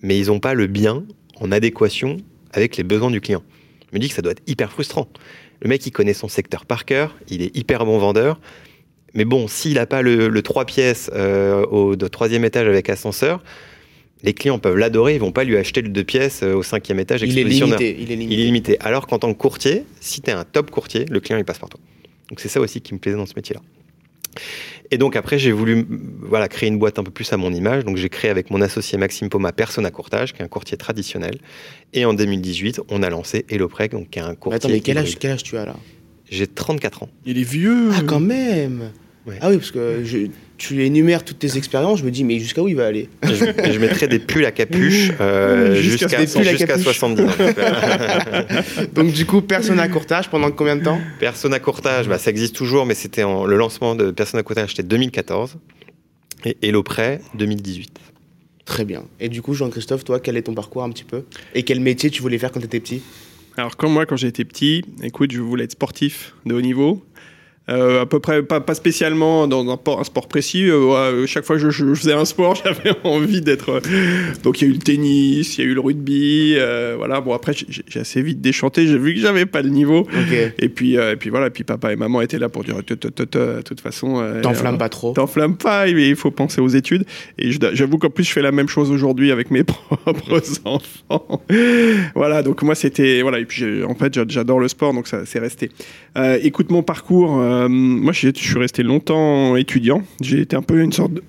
Speaker 3: mais ils n'ont pas le bien en adéquation avec les besoins du client. Je me dis que ça doit être hyper frustrant. Le mec, il connaît son secteur par cœur, il est hyper bon vendeur, Mais bon, s'il n'a pas le, le 3 pièces euh, au de troisième étage avec ascenseur, les clients peuvent l'adorer, ils vont pas lui acheter le 2 pièces au cinquième étage
Speaker 2: Il est limité. Il est
Speaker 3: Il
Speaker 2: limité.
Speaker 3: est limité. Alors qu'en tant que courtier, si tu es un top courtier, le client il passe par toi. Donc c'est ça aussi qui me plaisait dans ce métier-là. Et donc après, j'ai voulu voilà, créer une boîte un peu plus à mon image. Donc j'ai créé avec mon associé Maxime Poma Persona Courtage, qui est un courtier traditionnel. Et en 2018, on a lancé HelloPreg, donc qui est un
Speaker 2: Mais
Speaker 3: courtier.
Speaker 2: attends, mais quel âge, quel âge tu as là?
Speaker 3: J'ai 34 ans.
Speaker 4: Il est vieux.
Speaker 2: Ah, quand même
Speaker 3: Ouais.
Speaker 2: Ah oui, parce que je- tu énumères toutes tes expériences, je me dis, mais jusqu'à où il va aller?
Speaker 3: Et je, et je mettrais des pulls à capuche euh,
Speaker 4: Jusqu'à
Speaker 3: jusqu'à
Speaker 2: à
Speaker 3: jusqu'à
Speaker 2: capuche.
Speaker 3: 70 ans. *laughs*
Speaker 2: Donc du coup, personne à courtage pendant combien de temps?
Speaker 3: Persona Courtage, bah, ça existe toujours, mais c'était le lancement de Persona Courtage, c'était 2014. Et HelloPrêt, 2018.
Speaker 2: Très bien. Et du coup, Jean-Christophe, toi, quel est ton parcours un petit peu? Et quel métier tu voulais faire quand tu étais petit?
Speaker 4: Alors, comme moi, quand j'étais petit, écoute, je voulais être sportif de haut niveau. Euh, à peu près, pas, pas spécialement dans un, un sport précis. Euh, ouais, chaque fois que je, je faisais un sport, *laughs* j'avais envie d'être. euh, Donc, il y a eu le tennis, il y a eu le rugby. euh, voilà. Bon, après, j'ai assez vite déchanté. J'ai vu que j'avais pas le niveau. Et puis, euh, et puis voilà. Puis, papa et maman étaient là pour dire de toute façon. euh,
Speaker 2: T'enflammes
Speaker 4: euh,
Speaker 2: pas trop
Speaker 4: T'enflammes pas, mais il faut penser aux études. Et j'avoue qu'en plus, je fais la même chose aujourd'hui avec mes *laughs* propres enfants. voilà, donc moi, c'était. Voilà, et puis en fait, j'a- j'adore le sport, donc ça c'est resté. Euh, écoute, mon parcours, euh, moi, je suis resté longtemps étudiant. J'ai été un peu une sorte de.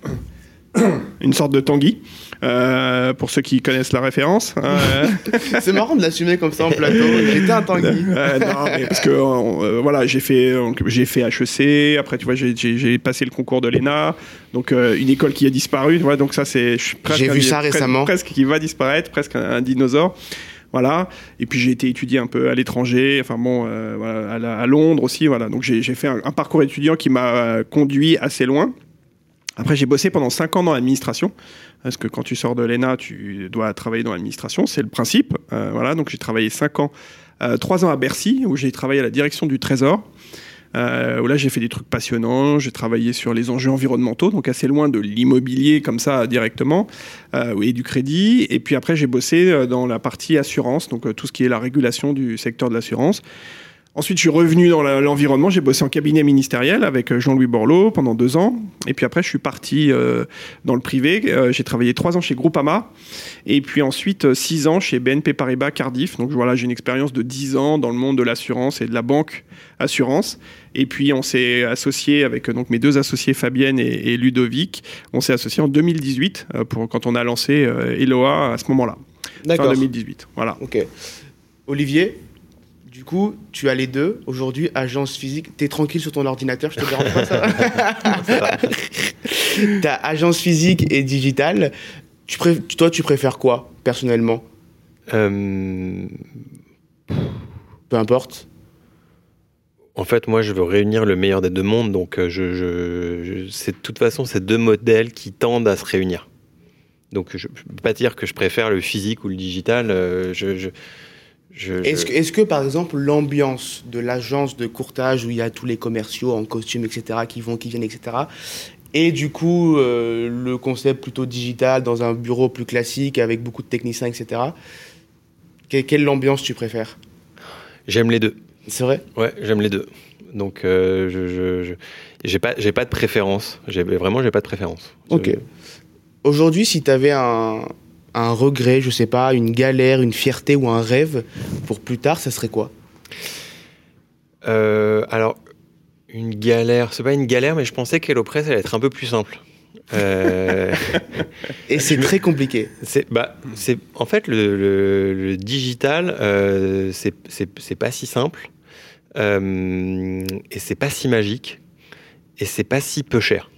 Speaker 4: *coughs* une sorte de Tanguy, euh, pour ceux qui connaissent la référence. Euh, *laughs*
Speaker 2: C'est marrant de l'assumer comme ça en plateau. J'étais un Tanguy.
Speaker 4: euh, non, mais parce que voilà, j'ai fait, j'ai fait HEC. Après, tu vois, j'ai- passé le concours de l'ENA. Donc, une école qui a disparu. Tu vois, donc ça, c'est.
Speaker 2: J'ai vu ça récemment.
Speaker 4: Presque qui va disparaître, presque un, un dinosaure. Et puis j'ai été étudier un peu à l'étranger. Enfin bon, euh, à, Londres aussi. Voilà. Donc j'ai fait un, parcours étudiant qui m'a euh, conduit assez loin. Après, j'ai bossé pendant 5 ans dans l'administration. Parce que quand tu sors de l'ENA, tu dois travailler dans l'administration. C'est le principe. Euh, voilà. Donc j'ai travaillé 5 ans, 3 ans à Bercy, où j'ai travaillé à la direction du Trésor. Euh, où là, j'ai fait des trucs passionnants. J'ai travaillé sur les enjeux environnementaux, donc assez loin de l'immobilier comme ça directement, euh, et du crédit. Et puis après, j'ai bossé euh, dans la partie assurance, donc euh, tout ce qui est la régulation du secteur de l'assurance. Ensuite, je suis revenu dans l'environnement. J'ai bossé en cabinet ministériel avec euh, Jean-Louis Borloo pendant deux ans. Et puis après, je suis parti euh, dans le privé. Euh, j'ai travaillé trois ans chez Groupama. Et puis ensuite, six ans chez BNP Paribas Cardiff. Donc voilà, j'ai une expérience de dix ans dans le monde de l'assurance et de la banque assurance. Et puis, on s'est associé avec donc, mes deux associés, Fabienne et, et Ludovic. On s'est associé en 2018 euh, pour, quand on a lancé Eloa à ce moment-là. Fin
Speaker 2: D'accord.
Speaker 4: 2018. Voilà.
Speaker 2: Ok. Olivier, du coup, tu as les deux. Aujourd'hui, agence physique. T'es tranquille sur ton ordinateur, je te dérange pas ça *laughs* T'as agence physique et digitale. Tu pré- Toi, tu préfères quoi, personnellement?
Speaker 3: Euh,
Speaker 2: Peu importe.
Speaker 3: En fait, moi, je veux réunir le meilleur des deux mondes. Donc, euh, je, je- je- c'est de toute façon, c'est deux modèles qui tendent à se réunir. Donc, je ne peux pas dire que je préfère le physique ou le digital. euh, je-
Speaker 2: Est-ce
Speaker 3: je-
Speaker 2: que, est-ce que, par exemple, l'ambiance de l'agence de courtage où il y a tous les commerciaux en costume, etc., qui vont, qui viennent, etc., et du coup, euh, le concept plutôt digital dans un bureau plus classique avec beaucoup de techniciens, etc., que- quelle ambiance tu préfères?
Speaker 3: J'aime les deux.
Speaker 2: C'est vrai?
Speaker 3: Ouais, j'aime les deux. Donc, euh, je, je, je- j'ai pas, j'ai pas de préférence. J'ai, vraiment, j'ai pas de préférence.
Speaker 2: Ok. Aujourd'hui, si tu avais un, un regret, je sais pas, une galère, une fierté ou un rêve pour plus tard, ça serait quoi?
Speaker 3: Euh, alors, une galère, c'est pas une galère, mais je pensais qu'HelloPress allait être un peu plus simple. Euh, *laughs*
Speaker 2: Et c'est très compliqué.
Speaker 3: c'est, bah, c'est, en fait, le, le- le digital, euh, c'est, c'est, c'est pas si simple, euh, et c'est pas si magique, et c'est pas si peu cher.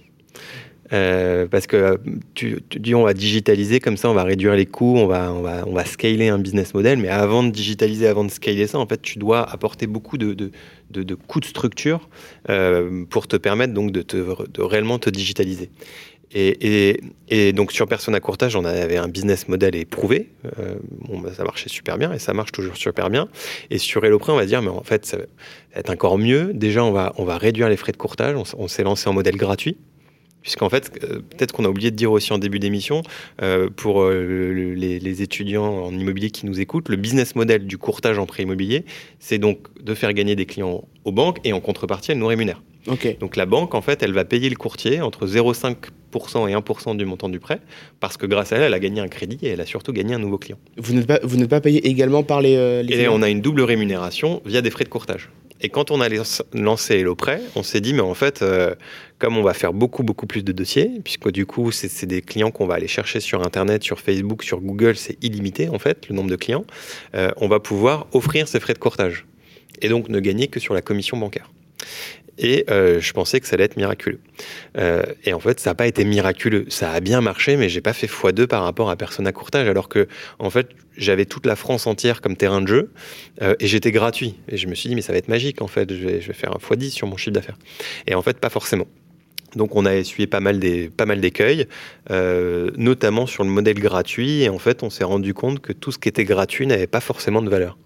Speaker 3: Euh, parce que euh, tu, dis on va digitaliser comme ça on va réduire les coûts on va on va on va scaler un business model mais avant de digitaliser avant de scaler ça en fait tu dois apporter beaucoup de de, de, coûts de structure euh, pour te permettre donc de te de réellement te digitaliser et, et, et donc sur Persona Courtage, on avait un business model éprouvé. Bon, bah, ça marchait super bien et ça marche toujours super bien. Et sur HelloPrêt, on va dire, mais en fait, ça va être encore mieux. Déjà, on va, on va réduire les frais de courtage. On s'est lancé en modèle gratuit. Puisqu'en fait, euh, peut-être qu'on a oublié de dire aussi en début d'émission, euh, pour euh, les, étudiants en immobilier qui nous écoutent, le business model du courtage en prêt immobilier, c'est donc de faire gagner des clients aux banques et en contrepartie, elle nous rémunère. Donc la banque, en fait, elle va payer le courtier entre 0,5% et 1% du montant du prêt, parce que grâce à elle, elle a gagné un crédit et elle a surtout gagné un nouveau client.
Speaker 2: Vous n'êtes pas, pas payé également par les,
Speaker 3: les Et on a une double rémunération via des frais de courtage. Et quand on a lancé Hello Prêt, on s'est dit, mais en fait, euh, comme on va faire beaucoup, beaucoup plus de dossiers, puisque du coup, c'est des clients qu'on va aller chercher sur Internet, sur Facebook, sur Google, c'est illimité, en fait, le nombre de clients, euh, on va pouvoir offrir ces frais de courtage. Et donc ne gagner que sur la commission bancaire. Et euh, je pensais que ça allait être miraculeux. Euh, et en fait, ça n'a pas été miraculeux. Ça a bien marché, mais j'ai pas fait x2 par rapport à Persona Courtage, alors que, en fait, j'avais toute la France entière comme terrain de jeu euh, et j'étais gratuit. Et je me suis dit, mais ça va être magique, en fait. Je vais, faire un x10 sur mon chiffre d'affaires. Et en fait, pas forcément. Donc on a essuyé pas mal d'écueils, notamment sur le modèle gratuit. Et en fait, on s'est rendu compte que tout ce qui était gratuit n'avait pas forcément de valeur.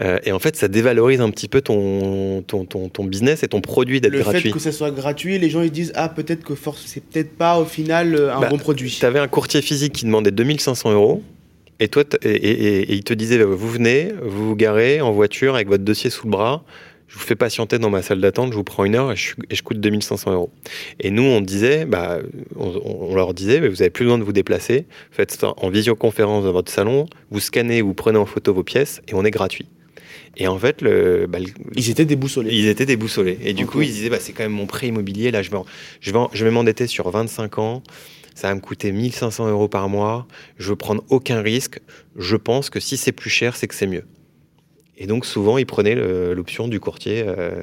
Speaker 3: Euh, et en fait, ça dévalorise un petit peu ton, ton, ton, business et ton produit d'être gratuit.
Speaker 2: Le fait que ça soit gratuit, les gens ils disent Ah, peut-être que force, c'est peut-être pas au final euh, un
Speaker 3: bah,
Speaker 2: bon produit.
Speaker 3: Tu avais un courtier physique qui demandait 2500 euros. Et toi, et, il te disait, bah, vous venez, vous vous garez en voiture avec votre dossier sous le bras, je vous fais patienter dans ma salle d'attente, je vous prends une heure et je, et je coûte 2500 euros. Et nous, on disait, bah, on, leur disait, vous n'avez plus besoin de vous déplacer, faites ça en visioconférence dans votre salon, vous scannez, vous prenez en photo vos pièces et on est gratuit. Et en fait, le, bah,
Speaker 2: ils étaient déboussolés.
Speaker 3: Ils étaient déboussolés. Et du coup, ils disaient, bah, c'est quand même mon prêt immobilier. Là, je vais, je vais, je vais m'endetter sur 25 ans. Ça va me coûter 1500 euros par mois. Je veux prendre aucun risque. Je pense que si c'est plus cher, c'est que c'est mieux. Et donc souvent, ils prenaient l'option du courtier euh,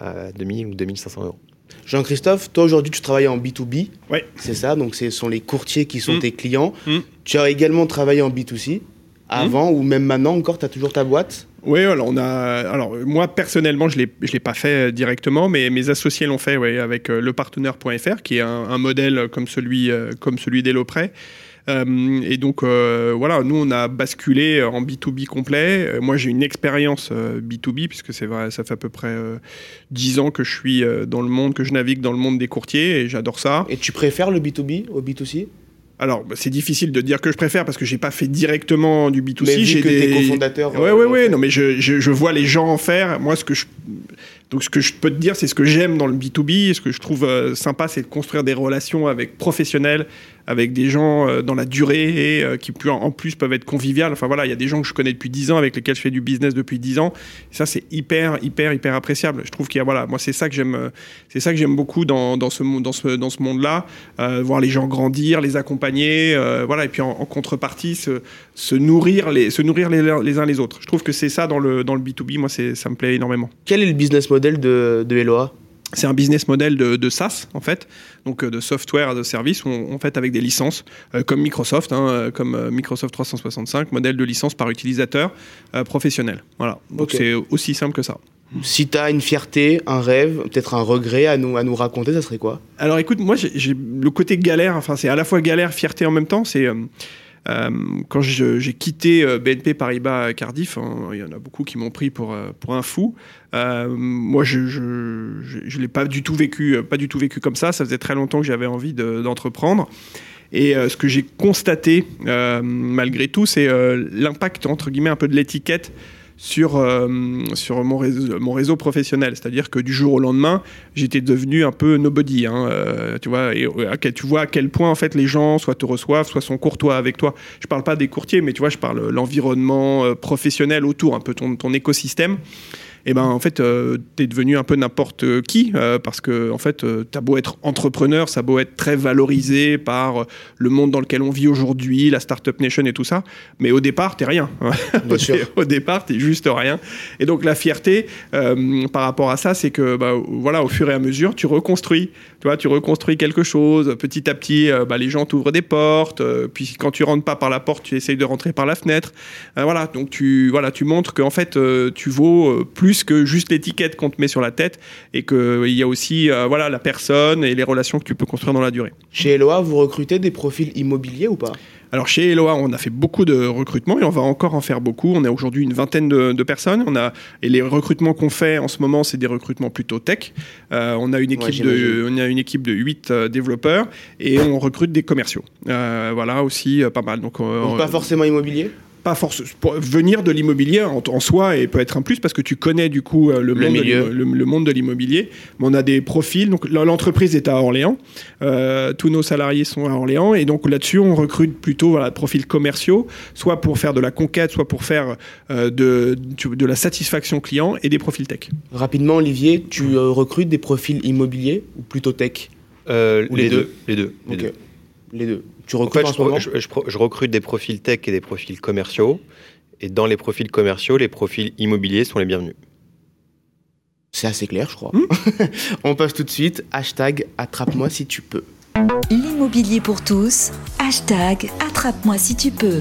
Speaker 3: à 2000 ou 2500 euros.
Speaker 2: Jean-Christophe, toi aujourd'hui tu travailles en B2B.
Speaker 4: Oui.
Speaker 2: C'est ça, donc ce sont les courtiers qui sont mm. tes clients. Mm. Tu as également travaillé en B2C avant mm. ou même maintenant encore, tu as toujours ta boîte?
Speaker 4: Oui, alors, on a, alors moi personnellement je ne l'ai pas fait euh, directement, mais mes associés l'ont fait ouais, avec euh, lepartenaire.fr qui est un, modèle comme celui, comme celui d'Eloprêt. Euh, et donc euh, voilà, nous on a basculé en B2B complet. Euh, moi j'ai une expérience B2B puisque c'est vrai, ça fait à peu près 10 ans que je suis dans le monde, que je navigue dans le monde des courtiers et j'adore ça.
Speaker 2: Et tu préfères le B2B au B2C
Speaker 4: alors, bah, c'est difficile de dire que je préfère parce que j'ai pas fait directement du B2C.
Speaker 2: J'ai des cofondateurs.
Speaker 4: Ouais, ouais, ouais. Non, mais je, je, je, vois les gens en faire. Moi, ce que je donc ce que je peux te dire, c'est ce que j'aime dans le B2B, ce que je trouve euh, sympa, c'est de construire des relations avec professionnels, avec des gens euh, dans la durée et euh, qui en plus peuvent être conviviales. Enfin voilà, il y a des gens que je connais depuis 10 ans, avec lesquels je fais du business depuis 10 ans. ça, c'est hyper, hyper, hyper appréciable. Je trouve qu'il y a, voilà, moi c'est ça que j'aime, c'est ça que j'aime beaucoup dans, dans, ce, monde-là, voir les gens grandir, les accompagner, voilà, et puis en, contrepartie, se, se, nourrir, les, se nourrir les, uns les autres. Je trouve que c'est ça dans le, dans le B2B, moi ça me plaît énormément.
Speaker 2: Quel est le business model de, de Eloa
Speaker 4: c'est un business model de, de, SaaS en fait, donc euh, de software a service, en fait avec des licences euh, comme Microsoft, hein, euh, comme Microsoft 365, modèle de licence par utilisateur professionnel. Voilà, donc c'est aussi simple que ça.
Speaker 2: Si tu as une fierté, un rêve, peut-être un regret à nous, à nous raconter, ça serait quoi?
Speaker 4: Alors écoute, moi j'ai le côté galère, enfin c'est à la fois galère, fierté en même temps, c'est euh, quand j'ai quitté euh, BNP Paribas Cardiff, hein, il y en a beaucoup qui m'ont pris pour, euh, pour un fou. moi, je ne l'ai pas du tout vécu, pas du tout vécu comme ça. Ça faisait très longtemps que j'avais envie d'entreprendre. Et ce que j'ai constaté, malgré tout, c'est l'impact, entre guillemets, un peu de l'étiquette sur, euh, sur mon, réseau, mon réseau professionnel. C'est-à-dire que du jour au lendemain, j'étais devenu un peu nobody. Hein, euh, tu, vois, et, euh, tu vois à quel point en fait, les gens soit te reçoivent, soit sont courtois avec toi. Je parle pas des courtiers, mais tu vois, je parle l'environnement professionnel autour, un peu ton, ton écosystème et eh ben en fait, euh, tu es devenu un peu n'importe qui euh, parce que en fait, euh, tu as beau être entrepreneur, ça a beau être très valorisé par le monde dans lequel on vit aujourd'hui, la startup nation et tout ça, mais au départ, t'es rien. *laughs* au, départ, t'es juste rien. Et donc la fierté par rapport à ça, c'est que bah, voilà, au fur et à mesure, tu reconstruis, tu vois, tu reconstruis quelque chose. Petit à petit, bah, les gens t'ouvrent des portes. puis quand tu rentres pas par la porte, tu essayes de rentrer par la fenêtre. voilà, donc tu voilà, tu montres qu'en fait, tu vaux plus que juste l'étiquette qu'on te met sur la tête et qu'il y a aussi euh, voilà, la personne et les relations que tu peux construire dans la durée.
Speaker 2: Chez Eloa, vous recrutez des profils immobiliers ou pas?
Speaker 4: Alors chez Eloa, on a fait beaucoup de recrutements et on va encore en faire beaucoup. On a aujourd'hui une vingtaine de, personnes. On a, et les recrutements qu'on fait en ce moment, c'est des recrutements plutôt tech. Euh, on, a une équipe de, on a une équipe de 8 euh, développeurs et on recrute des commerciaux. Euh, voilà aussi pas mal.
Speaker 2: Donc, Donc pas forcément immobilier
Speaker 4: pas force, venir de l'immobilier en, soi et peut être un plus parce que tu connais du coup euh, le, monde, de le, monde de l'immobilier. On a des profils. Donc l'entreprise est à Orléans. Euh, tous nos salariés sont à Orléans et donc là-dessus on recrute plutôt voilà, profils commerciaux, soit pour faire de la conquête, soit pour faire euh, de, de la satisfaction client et des profils tech.
Speaker 2: Rapidement, Olivier, tu recrutes des profils immobiliers ou plutôt tech?
Speaker 3: Ou les, deux, Les deux.
Speaker 2: Les deux. Les deux.
Speaker 3: Tu recrutes je, recrute des profils tech et des profils commerciaux. Et dans les profils commerciaux, les profils immobiliers sont les bienvenus.
Speaker 2: C'est assez clair, je crois. Hmm. *laughs* On passe tout de suite. Hashtag attrape-moi si tu peux.
Speaker 1: L'immobilier pour tous. Hashtag attrape-moi si tu peux.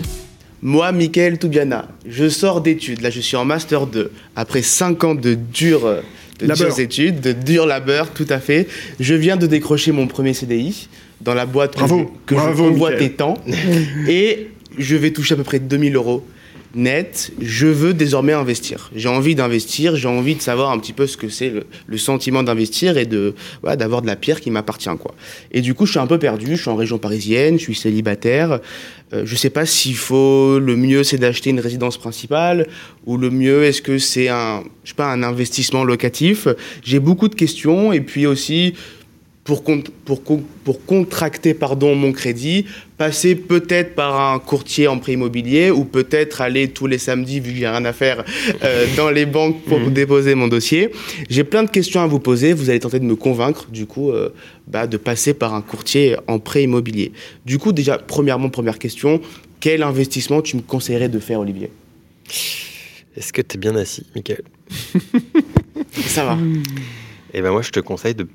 Speaker 2: Moi, Michael Toubiana, je sors d'études. Là, je suis en Master 2. Après 5 ans de dures, de dures études, de dur labeur, tout à fait, je viens de décrocher mon premier CDI dans la boîte que, je, convoite tant. *laughs* et je vais toucher à peu près 2000 euros net. Je veux désormais investir. J'ai envie d'investir, j'ai envie de savoir un petit peu ce que c'est le, sentiment d'investir et de d'avoir de la pierre qui m'appartient. quoi. Et du coup, je suis un peu perdu. Je suis en région parisienne, je suis célibataire. Euh, je sais pas s'il faut. Le mieux, c'est d'acheter une résidence principale ou le mieux, est-ce que c'est un, je sais pas, un investissement locatif. J'ai beaucoup de questions et puis aussi pour, pour, pour contracter pardon, mon crédit, passer peut-être par un courtier en prêt immobilier ou peut-être aller tous les samedis, vu que j'ai rien à faire, euh, *laughs* dans les banques pour mmh. déposer mon dossier. J'ai plein de questions à vous poser. Vous allez tenter de me convaincre, du coup, euh, bah, de passer par un courtier en prêt immobilier. Du coup, déjà, premièrement, première question, quel investissement tu me conseillerais de faire, Olivier?
Speaker 3: Est-ce que tu es bien assis, Michael?
Speaker 2: Ça va.
Speaker 3: Eh ben moi, je te conseille de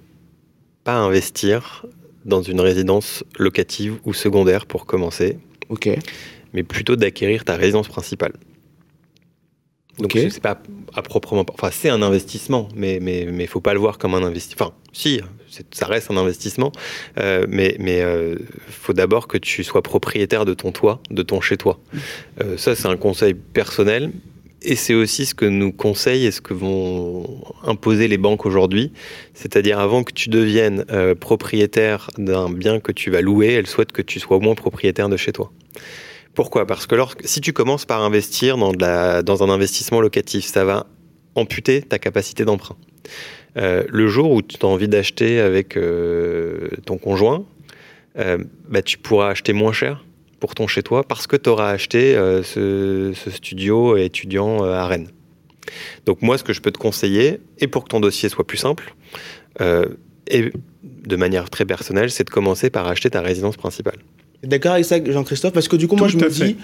Speaker 3: pas investir dans une résidence locative ou secondaire pour commencer.
Speaker 2: Ok.
Speaker 3: Mais plutôt d'acquérir ta résidence principale. Donc c'est pas à proprement, enfin c'est un investissement, mais mais mais faut pas le voir comme un investissement. Enfin si, ça reste un investissement, euh, mais mais euh, faut d'abord que tu sois propriétaire de ton toit, de ton chez toi. Euh, ça c'est un conseil personnel, et c'est aussi ce que nous conseillent et ce que vont imposer les banques aujourd'hui. C'est-à-dire avant que tu deviennes euh, propriétaire d'un bien que tu vas louer, elles souhaitent que tu sois au moins propriétaire de chez toi. Pourquoi? Parce que si tu commences par investir dans, un investissement locatif, ça va amputer ta capacité d'emprunt. Euh, le jour où tu as envie d'acheter avec euh, ton conjoint, bah, tu pourras acheter moins cher pour ton chez toi parce que tu auras acheté euh, ce, studio étudiant euh, à Rennes. Donc moi, ce que je peux te conseiller, et pour que ton dossier soit plus simple, euh, et de manière très personnelle, c'est de commencer par acheter ta résidence principale.
Speaker 2: D'accord avec ça, Jean-Christophe? Parce que du coup, moi, je me dis,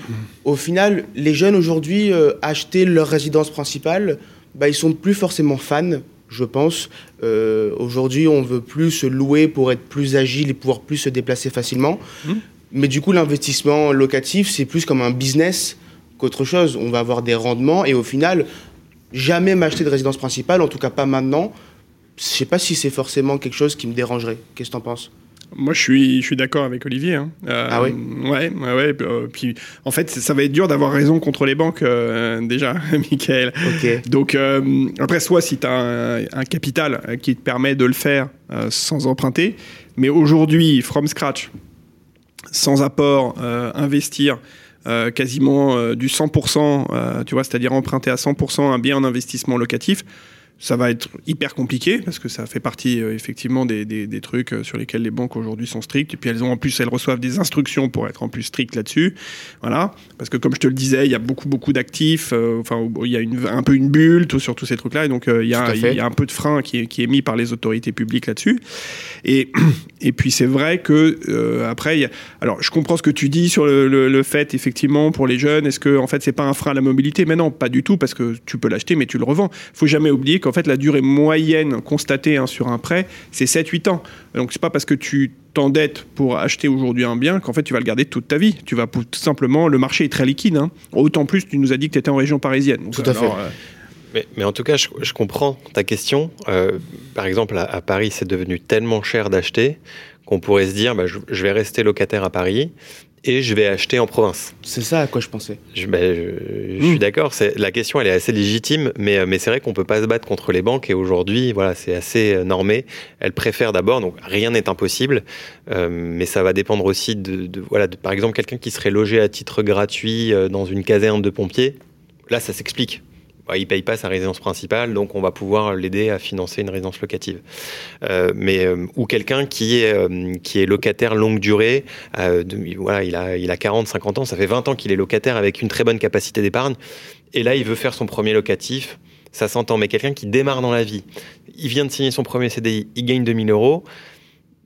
Speaker 2: au final, les jeunes aujourd'hui, acheter leur résidence principale, bah, ils sont plus forcément fans je pense. Aujourd'hui, on veut plus se louer pour être plus agile et pouvoir plus se déplacer facilement. Mmh. Mais du coup, l'investissement locatif, c'est plus comme un business qu'autre chose. On va avoir des rendements et au final, jamais m'acheter de résidence principale, en tout cas pas maintenant. Je sais pas si c'est forcément quelque chose qui me dérangerait. Qu'est-ce que tu en penses?
Speaker 4: Moi, je suis, je suis d'accord avec Olivier. Hein.
Speaker 2: Euh, ah oui?
Speaker 4: Ouais, ouais, ouais. Euh, puis, en fait, ça va être dur d'avoir raison contre les banques, euh, déjà, *laughs* Michael.
Speaker 2: Ok.
Speaker 4: Donc, après, soit si tu as un, un, capital qui te permet de le faire sans emprunter, mais aujourd'hui, from scratch, sans apport, euh, investir euh, quasiment euh, du 100%, tu vois, c'est-à-dire emprunter à 100% un bien en investissement locatif, ça va être hyper compliqué parce que ça fait partie euh, effectivement des, des, des, trucs euh, sur lesquels les banques aujourd'hui sont strictes. Et puis elles ont en plus, elles reçoivent des instructions pour être en plus strictes là-dessus. Voilà. Parce que comme je te le disais, il y a beaucoup, beaucoup d'actifs. Euh, enfin, il y a une, un peu une bulle tout, sur tous ces trucs-là. Et donc, il, y a, il y a un peu de frein qui est, qui est mis par les autorités publiques là-dessus. Et, *clears throat* et puis c'est vrai que après, y a, alors je comprends ce que tu dis sur le, le, le fait effectivement pour les jeunes. Est-ce que en fait c'est pas un frein à la mobilité? Mais non, pas du tout parce que tu peux l'acheter, mais tu le revends. Faut jamais oublier en fait, la durée moyenne constatée hein, sur un prêt, c'est 7-8 ans. Donc, c'est pas parce que tu t'endettes pour acheter aujourd'hui un bien qu'en fait, tu vas le garder toute ta vie. Tu vas tout simplement, le marché est très liquide. Hein. Autant plus, tu nous as dit que tu étais en région parisienne.
Speaker 2: tout à fait. Euh,
Speaker 3: mais, en tout cas, je, comprends ta question. Euh, par exemple, à, Paris, c'est devenu tellement cher d'acheter qu'on pourrait se dire, bah, je, vais rester locataire à Paris et je vais acheter en province.
Speaker 2: C'est ça à quoi je pensais.
Speaker 3: Je, ben, je, je suis d'accord. c'est- La question, elle est assez légitime, mais, euh, mais c'est vrai qu'on peut pas se battre contre les banques. Et aujourd'hui, voilà, c'est assez euh, normé. Elles préfèrent d'abord, donc rien n'est impossible, euh, mais ça va dépendre aussi de, de- voilà, de- par exemple, quelqu'un qui serait logé à titre gratuit dans une caserne de pompiers. Là, ça s'explique. Il paye pas sa résidence principale, donc on va pouvoir l'aider à financer une résidence locative. Euh, mais euh, ou quelqu'un qui est euh, qui est locataire longue durée, voilà, il a il a 40, 50 ans, ça fait 20 ans qu'il est locataire avec une très bonne capacité d'épargne, et là il veut faire son premier locatif. Ça s'entend, mais quelqu'un qui démarre dans la vie, il vient de signer son premier CDI, il gagne 2000 euros.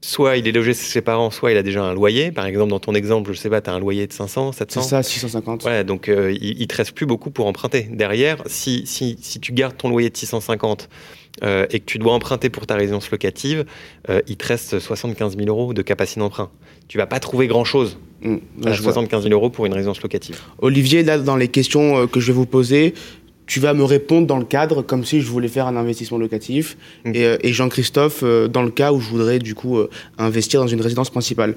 Speaker 3: Soit il est logé chez ses parents, soit il a déjà un loyer. Par exemple, dans ton exemple, je sais pas, tu as un loyer de 500, 700.
Speaker 2: C'est ça, 650.
Speaker 3: Voilà, donc euh, il, il te reste plus beaucoup pour emprunter. Derrière, si, si, si tu gardes ton loyer de 650 euh, et que tu dois emprunter pour ta résidence locative, euh, il te reste 75 000 euros de capacité d'emprunt. Tu vas pas trouver grand-chose
Speaker 2: Mmh,
Speaker 3: à
Speaker 2: ouais, je vois.
Speaker 3: 75 000 euros pour une résidence locative.
Speaker 2: Olivier, là, dans les questions que je vais vous poser, tu vas me répondre dans le cadre comme si je voulais faire un investissement locatif.
Speaker 3: Mhm.
Speaker 2: Et, euh, et Jean-Christophe, euh, dans le cas où je voudrais du coup euh, investir dans une résidence principale.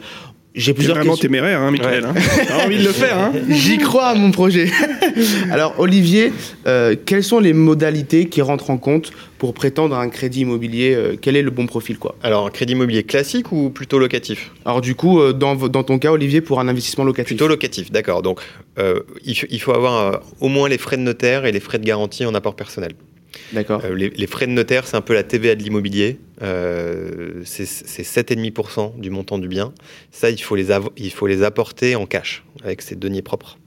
Speaker 2: J'ai
Speaker 4: C'est
Speaker 2: plusieurs
Speaker 4: vraiment
Speaker 2: questions.
Speaker 4: téméraire, hein, Michael. hein. *laughs* T'as envie de le faire, hein
Speaker 2: J'y crois à mon projet. *laughs* Alors, Olivier, euh, quelles sont les modalités qui rentrent en compte pour prétendre à un crédit immobilier euh, Quel est le bon profil, quoi?
Speaker 3: Alors, un crédit immobilier classique ou plutôt locatif?
Speaker 2: Alors, du coup, euh, dans, dans ton cas, Olivier, pour un investissement locatif.
Speaker 3: Plutôt locatif, d'accord. Donc, euh, il, faut avoir euh, au moins les frais de notaire et les frais de garantie en apport personnel.
Speaker 2: D'accord.
Speaker 3: Euh, les, frais de notaire, c'est un peu la TVA de l'immobilier. Euh, c'est c'est 7,5% du montant du bien. Ça, il faut, les avo- il faut les apporter en cash, avec ses deniers propres.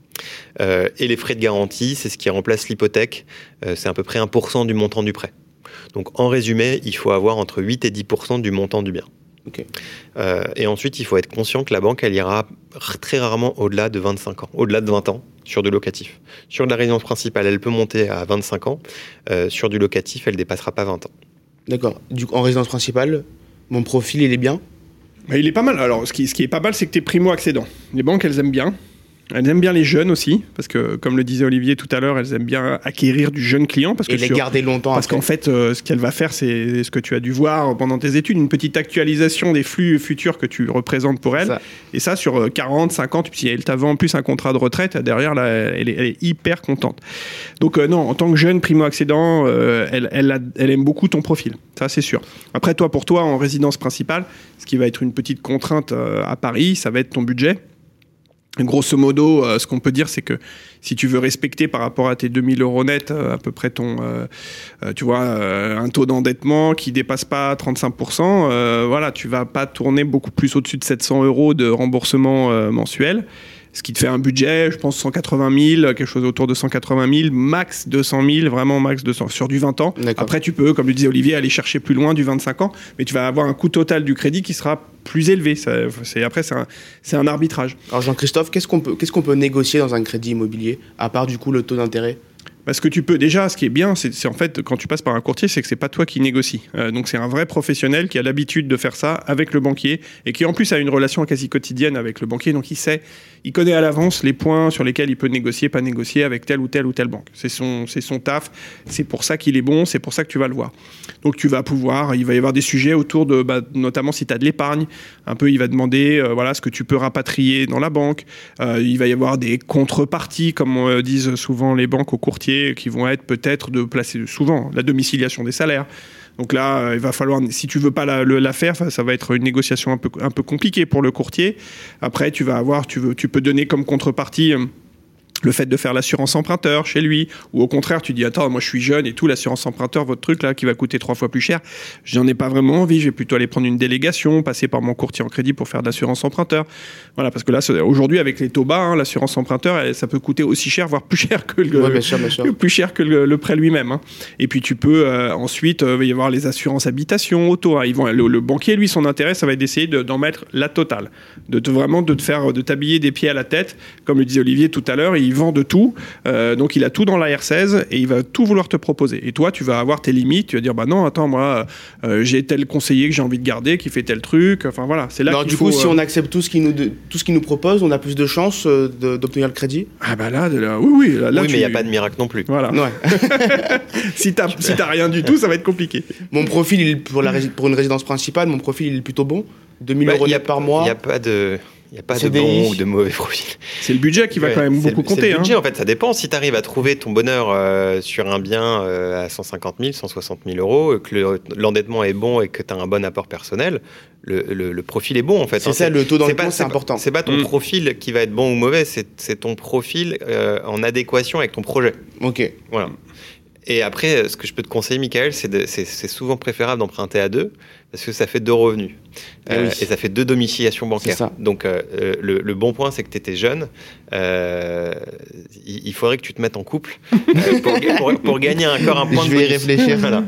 Speaker 3: Euh, et les frais de garantie, c'est ce qui remplace l'hypothèque. Euh, c'est à peu près 1% du montant du prêt. Donc, en résumé, il faut avoir entre 8 et 10% du montant du bien. Euh, et ensuite, il faut être conscient que la banque, elle ira très rarement au-delà de 25 ans, au-delà de 20 ans sur du locatif. Sur de la résidence principale, elle peut monter à 25 ans. Euh, sur du locatif, elle dépassera pas 20 ans.
Speaker 2: D'accord. Du coup, en résidence principale, mon profil, il est bien?
Speaker 4: Mais il est pas mal. Alors, ce qui, ce qui est pas mal, c'est que tu es primo-accédant. Les banques, elles aiment bien. Elles aiment bien les jeunes aussi, parce que, comme le disait Olivier tout à l'heure, elles aiment bien acquérir du jeune client. Parce que
Speaker 2: et les
Speaker 4: sur-
Speaker 2: garder longtemps
Speaker 4: Parce qu'en fait, euh, ce qu'elle va faire, c'est ce que tu as dû voir pendant tes études, une petite actualisation des flux futurs que tu représentes pour elle.
Speaker 2: Ça.
Speaker 4: Et ça, sur euh, 40, 50, puis si elle t'avait en plus un contrat de retraite, derrière, là, elle est, elle est hyper contente. Donc, euh, non, en tant que jeune primo-accédant, euh, elle, elle, a- elle aime beaucoup ton profil. Ça, c'est sûr. Après, toi, pour toi, en résidence principale, ce qui va être une petite contrainte euh, à Paris, ça va être ton budget. Grosso modo, euh, ce qu'on peut dire, c'est que si tu veux respecter par rapport à tes 2000 euros net, euh, à peu près ton, euh, euh, tu vois, un taux d'endettement qui dépasse pas 35%, euh, voilà, tu vas pas tourner beaucoup plus au-dessus de 700 euros de remboursement mensuel. Ce qui te fait un budget, je pense 180 000, quelque chose autour de 180 000, max 200 000, vraiment max 200 sur du 20 ans. Après, tu peux, comme le disait Olivier, aller chercher plus loin du 25 ans, mais tu vas avoir un coût total du crédit qui sera plus élevé. C'est, après, c'est un, arbitrage.
Speaker 2: Alors Jean-Christophe, qu'est-ce qu'on peut, qu'est-ce qu'on peut négocier dans un crédit immobilier, à part du coup le taux d'intérêt?
Speaker 4: Parce que tu peux déjà, ce qui est bien, c'est c'est en fait quand tu passes par un courtier, c'est que c'est pas toi qui négocie. Euh, donc c'est un vrai professionnel qui a l'habitude de faire ça avec le banquier et qui en plus a une relation quasi quotidienne avec le banquier. Donc il sait, il connaît à l'avance les points sur lesquels il peut négocier, pas négocier avec telle ou telle ou telle banque. C'est son, c'est son taf. C'est pour ça qu'il est bon. C'est pour ça que tu vas le voir. Donc tu vas pouvoir, il va y avoir des sujets autour de, bah, notamment si tu as de l'épargne, un peu, il va demander, euh, voilà, ce que tu peux rapatrier dans la banque. Euh, il va y avoir des contreparties, comme euh, disent souvent les banques aux courtiers, qui vont être peut-être de placer souvent la domiciliation des salaires. Donc là, euh, il va falloir, si tu veux pas la, faire, ça, va être une négociation un peu, un peu compliquée pour le courtier. Après, tu vas avoir, tu, veux, tu peux donner comme contrepartie. Le fait de faire l'assurance emprunteur chez lui, ou au contraire, tu dis attends, moi je suis jeune et tout, l'assurance emprunteur, votre truc là qui va coûter trois fois plus cher, j'en ai pas vraiment envie, je vais plutôt aller prendre une délégation, passer par mon courtier en crédit pour faire de l'assurance emprunteur. Voilà, parce que là, aujourd'hui, avec les taux bas, hein, l'assurance emprunteur, elle, ça peut coûter aussi cher, voire plus cher que le,
Speaker 2: Ouais, bien sûr, bien sûr. *laughs*
Speaker 4: plus cher que le, le prêt lui-même. hein. Et puis tu peux euh, ensuite, euh, y avoir les assurances habitation, auto. hein. Ils vont, le, le banquier, lui, son intérêt, ça va être d'essayer de- d'en mettre la totale, de te vraiment de te faire, de t'habiller des pieds à la tête, comme le disait Olivier tout à l'heure. Il vend de tout, Euh, donc il a tout dans la R16 et il va tout vouloir te proposer. Et toi, tu vas avoir tes limites. Tu vas dire bah non, attends, moi, euh, j'ai tel conseiller que j'ai envie de garder, qui fait tel truc. Enfin voilà, c'est là
Speaker 2: Alors
Speaker 4: qu'il
Speaker 2: du
Speaker 4: faut,
Speaker 2: coup, si
Speaker 4: euh,
Speaker 2: on accepte tout ce qu'il nous, de- tout ce qu'il nous propose, on a plus de chances euh, d'obtenir le crédit?
Speaker 4: Ah bah là, de là- oui, oui, là, là,
Speaker 3: oui,
Speaker 4: tu-
Speaker 3: mais il n'y a pas de miracle non plus.
Speaker 4: Voilà.
Speaker 2: Ouais. *laughs*
Speaker 4: si t'as si t'as rien du tout, ça va être compliqué.
Speaker 2: Mon profil, il- pour, la rési- pour une résidence principale, mon profil, il est plutôt bon 2000
Speaker 3: Bah,
Speaker 2: euros
Speaker 3: il y a-
Speaker 2: net par mois.
Speaker 3: Il n'y a pas de. Il n'y a pas de bon ou de mauvais profil.
Speaker 4: C'est le budget qui va
Speaker 3: Ouais,
Speaker 4: quand même beaucoup
Speaker 3: le- c'est
Speaker 4: compter.
Speaker 3: le
Speaker 4: hein.
Speaker 3: budget, en fait, ça dépend. Si tu arrives à trouver ton bonheur euh, sur un bien euh, à 150 000, 160 000 euros, que le- l'endettement est bon et que tu as un bon apport personnel, le, le- le profil est bon en fait.
Speaker 2: C'est
Speaker 3: hein.
Speaker 2: ça, le taux compte, c'est
Speaker 3: pas-
Speaker 2: important.
Speaker 3: C'est pas ton
Speaker 4: Mm.
Speaker 3: profil qui va être bon ou mauvais, c'est c'est ton profil euh, en adéquation avec ton projet.
Speaker 2: Ok.
Speaker 3: Voilà. Et après, ce que je peux te conseiller, Michael, c'est souvent préférable d'emprunter à deux parce que ça fait deux revenus
Speaker 2: Eh
Speaker 3: Euh,
Speaker 2: oui.
Speaker 3: et ça fait deux domiciliations bancaires.
Speaker 2: Ça.
Speaker 3: Donc, euh, euh, le, le bon point, c'est que tu étais jeune. Euh, il, il faudrait que tu te mettes en couple pour, pour- pour gagner encore un point
Speaker 2: Je
Speaker 3: de
Speaker 2: vais y
Speaker 3: bonus.
Speaker 2: réfléchir. *laughs*
Speaker 3: Voilà.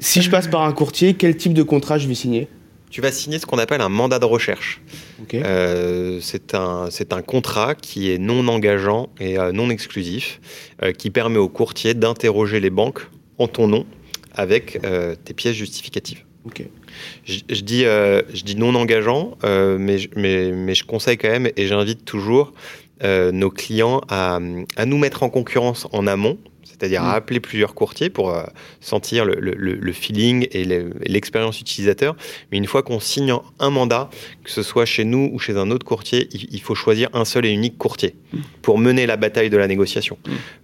Speaker 2: Si je passe par un courtier, quel type de contrat je vais signer?
Speaker 3: Tu vas signer ce qu'on appelle un mandat de recherche.
Speaker 2: Ok.
Speaker 3: Euh, c'est un, c'est un contrat qui est non engageant et euh, non exclusif, euh, qui permet au courtier d'interroger les banques en ton nom avec euh, tes pièces justificatives. Je, je dis, je dis non engageant, mais, je- mais, mais je conseille quand même et j'invite toujours nos clients à, à nous mettre en concurrence en amont, c'est-à-dire
Speaker 2: Mm.
Speaker 3: à appeler plusieurs courtiers pour euh, sentir le, le- le- le feeling et le- l'expérience utilisateur. Mais une fois qu'on signe un mandat, que ce soit chez nous ou chez un autre courtier, il, il faut choisir un seul et unique courtier pour mener la bataille de la négociation.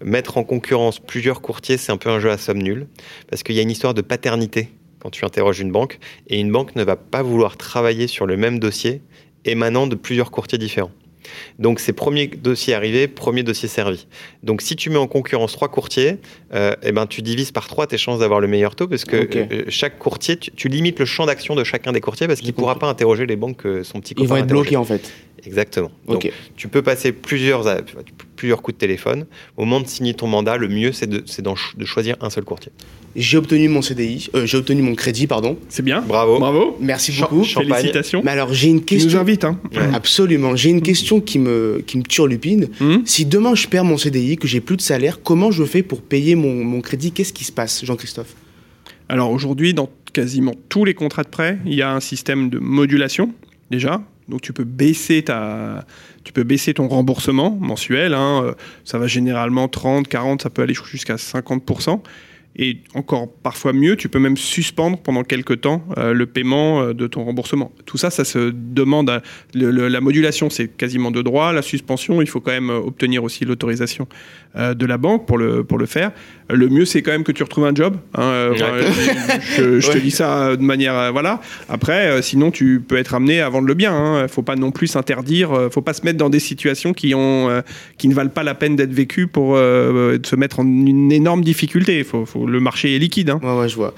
Speaker 3: Mettre en concurrence plusieurs courtiers, c'est un peu un jeu à somme nulle, parce qu'il y a une histoire de paternité quand tu interroges une banque, et une banque ne va pas vouloir travailler sur le même dossier émanant de plusieurs courtiers différents. Donc c'est premier dossier arrivé, premier dossier servi. Donc si tu mets en concurrence trois courtiers, euh, eh ben tu divises par trois tes chances d'avoir le meilleur taux parce que
Speaker 2: Ok.
Speaker 3: euh, chaque courtier, tu, tu limites le champ d'action de chacun des courtiers parce qu'il ne pourra pas interroger les banques que son petit
Speaker 2: Ils
Speaker 3: copain
Speaker 2: vont
Speaker 3: a
Speaker 2: être bloqués en fait.
Speaker 3: Exactement. Donc
Speaker 2: Ok.
Speaker 3: tu peux passer plusieurs, plusieurs coups de téléphone. Au moment de signer ton mandat, le mieux c'est de, de choisir un seul courtier.
Speaker 2: J'ai obtenu mon CDI, euh, j'ai obtenu mon crédit, pardon.
Speaker 4: C'est bien.
Speaker 3: Bravo.
Speaker 4: Bravo.
Speaker 2: Merci
Speaker 3: Cha-
Speaker 2: beaucoup.
Speaker 3: Champagne.
Speaker 4: Félicitations.
Speaker 2: Mais alors j'ai une
Speaker 4: Tu nous
Speaker 2: question.
Speaker 4: invites. Hein.
Speaker 3: Ouais.
Speaker 2: Absolument. J'ai une question qui me, qui me turlupine.
Speaker 4: Hum
Speaker 2: Si demain je perds mon CDI, que j'ai plus de salaire, comment je fais pour payer mon, mon crédit? Qu'est-ce qui se passe, Jean-Christophe?
Speaker 4: Alors aujourd'hui, dans quasiment tous les contrats de prêt, il y a un système de modulation déjà. Donc tu peux baisser ton remboursement mensuel. hein. Euh, Ça va généralement 30, 40, ça peut aller jusqu'à 50 Et encore parfois mieux, tu peux même suspendre pendant quelques temps euh, le paiement euh, de ton remboursement. Tout ça, ça se demande. à- le- le- la modulation, c'est quasiment de droit. La suspension, il faut quand même euh, obtenir aussi l'autorisation euh, de la banque pour le, pour le faire. Le mieux, c'est quand même que tu retrouves un job. hein,
Speaker 3: Ouais.
Speaker 4: je je te dis ça de manière. voilà. Après, sinon, tu peux être amené à vendre le bien. Il ne faut pas non plus s'interdire. Il ne faut pas se mettre dans des situations qui, ont, qui ne valent pas la peine d'être vécues pour se mettre en une énorme difficulté. Faut, faut- le marché est liquide. hein.
Speaker 2: Ouais, ouais, je vois.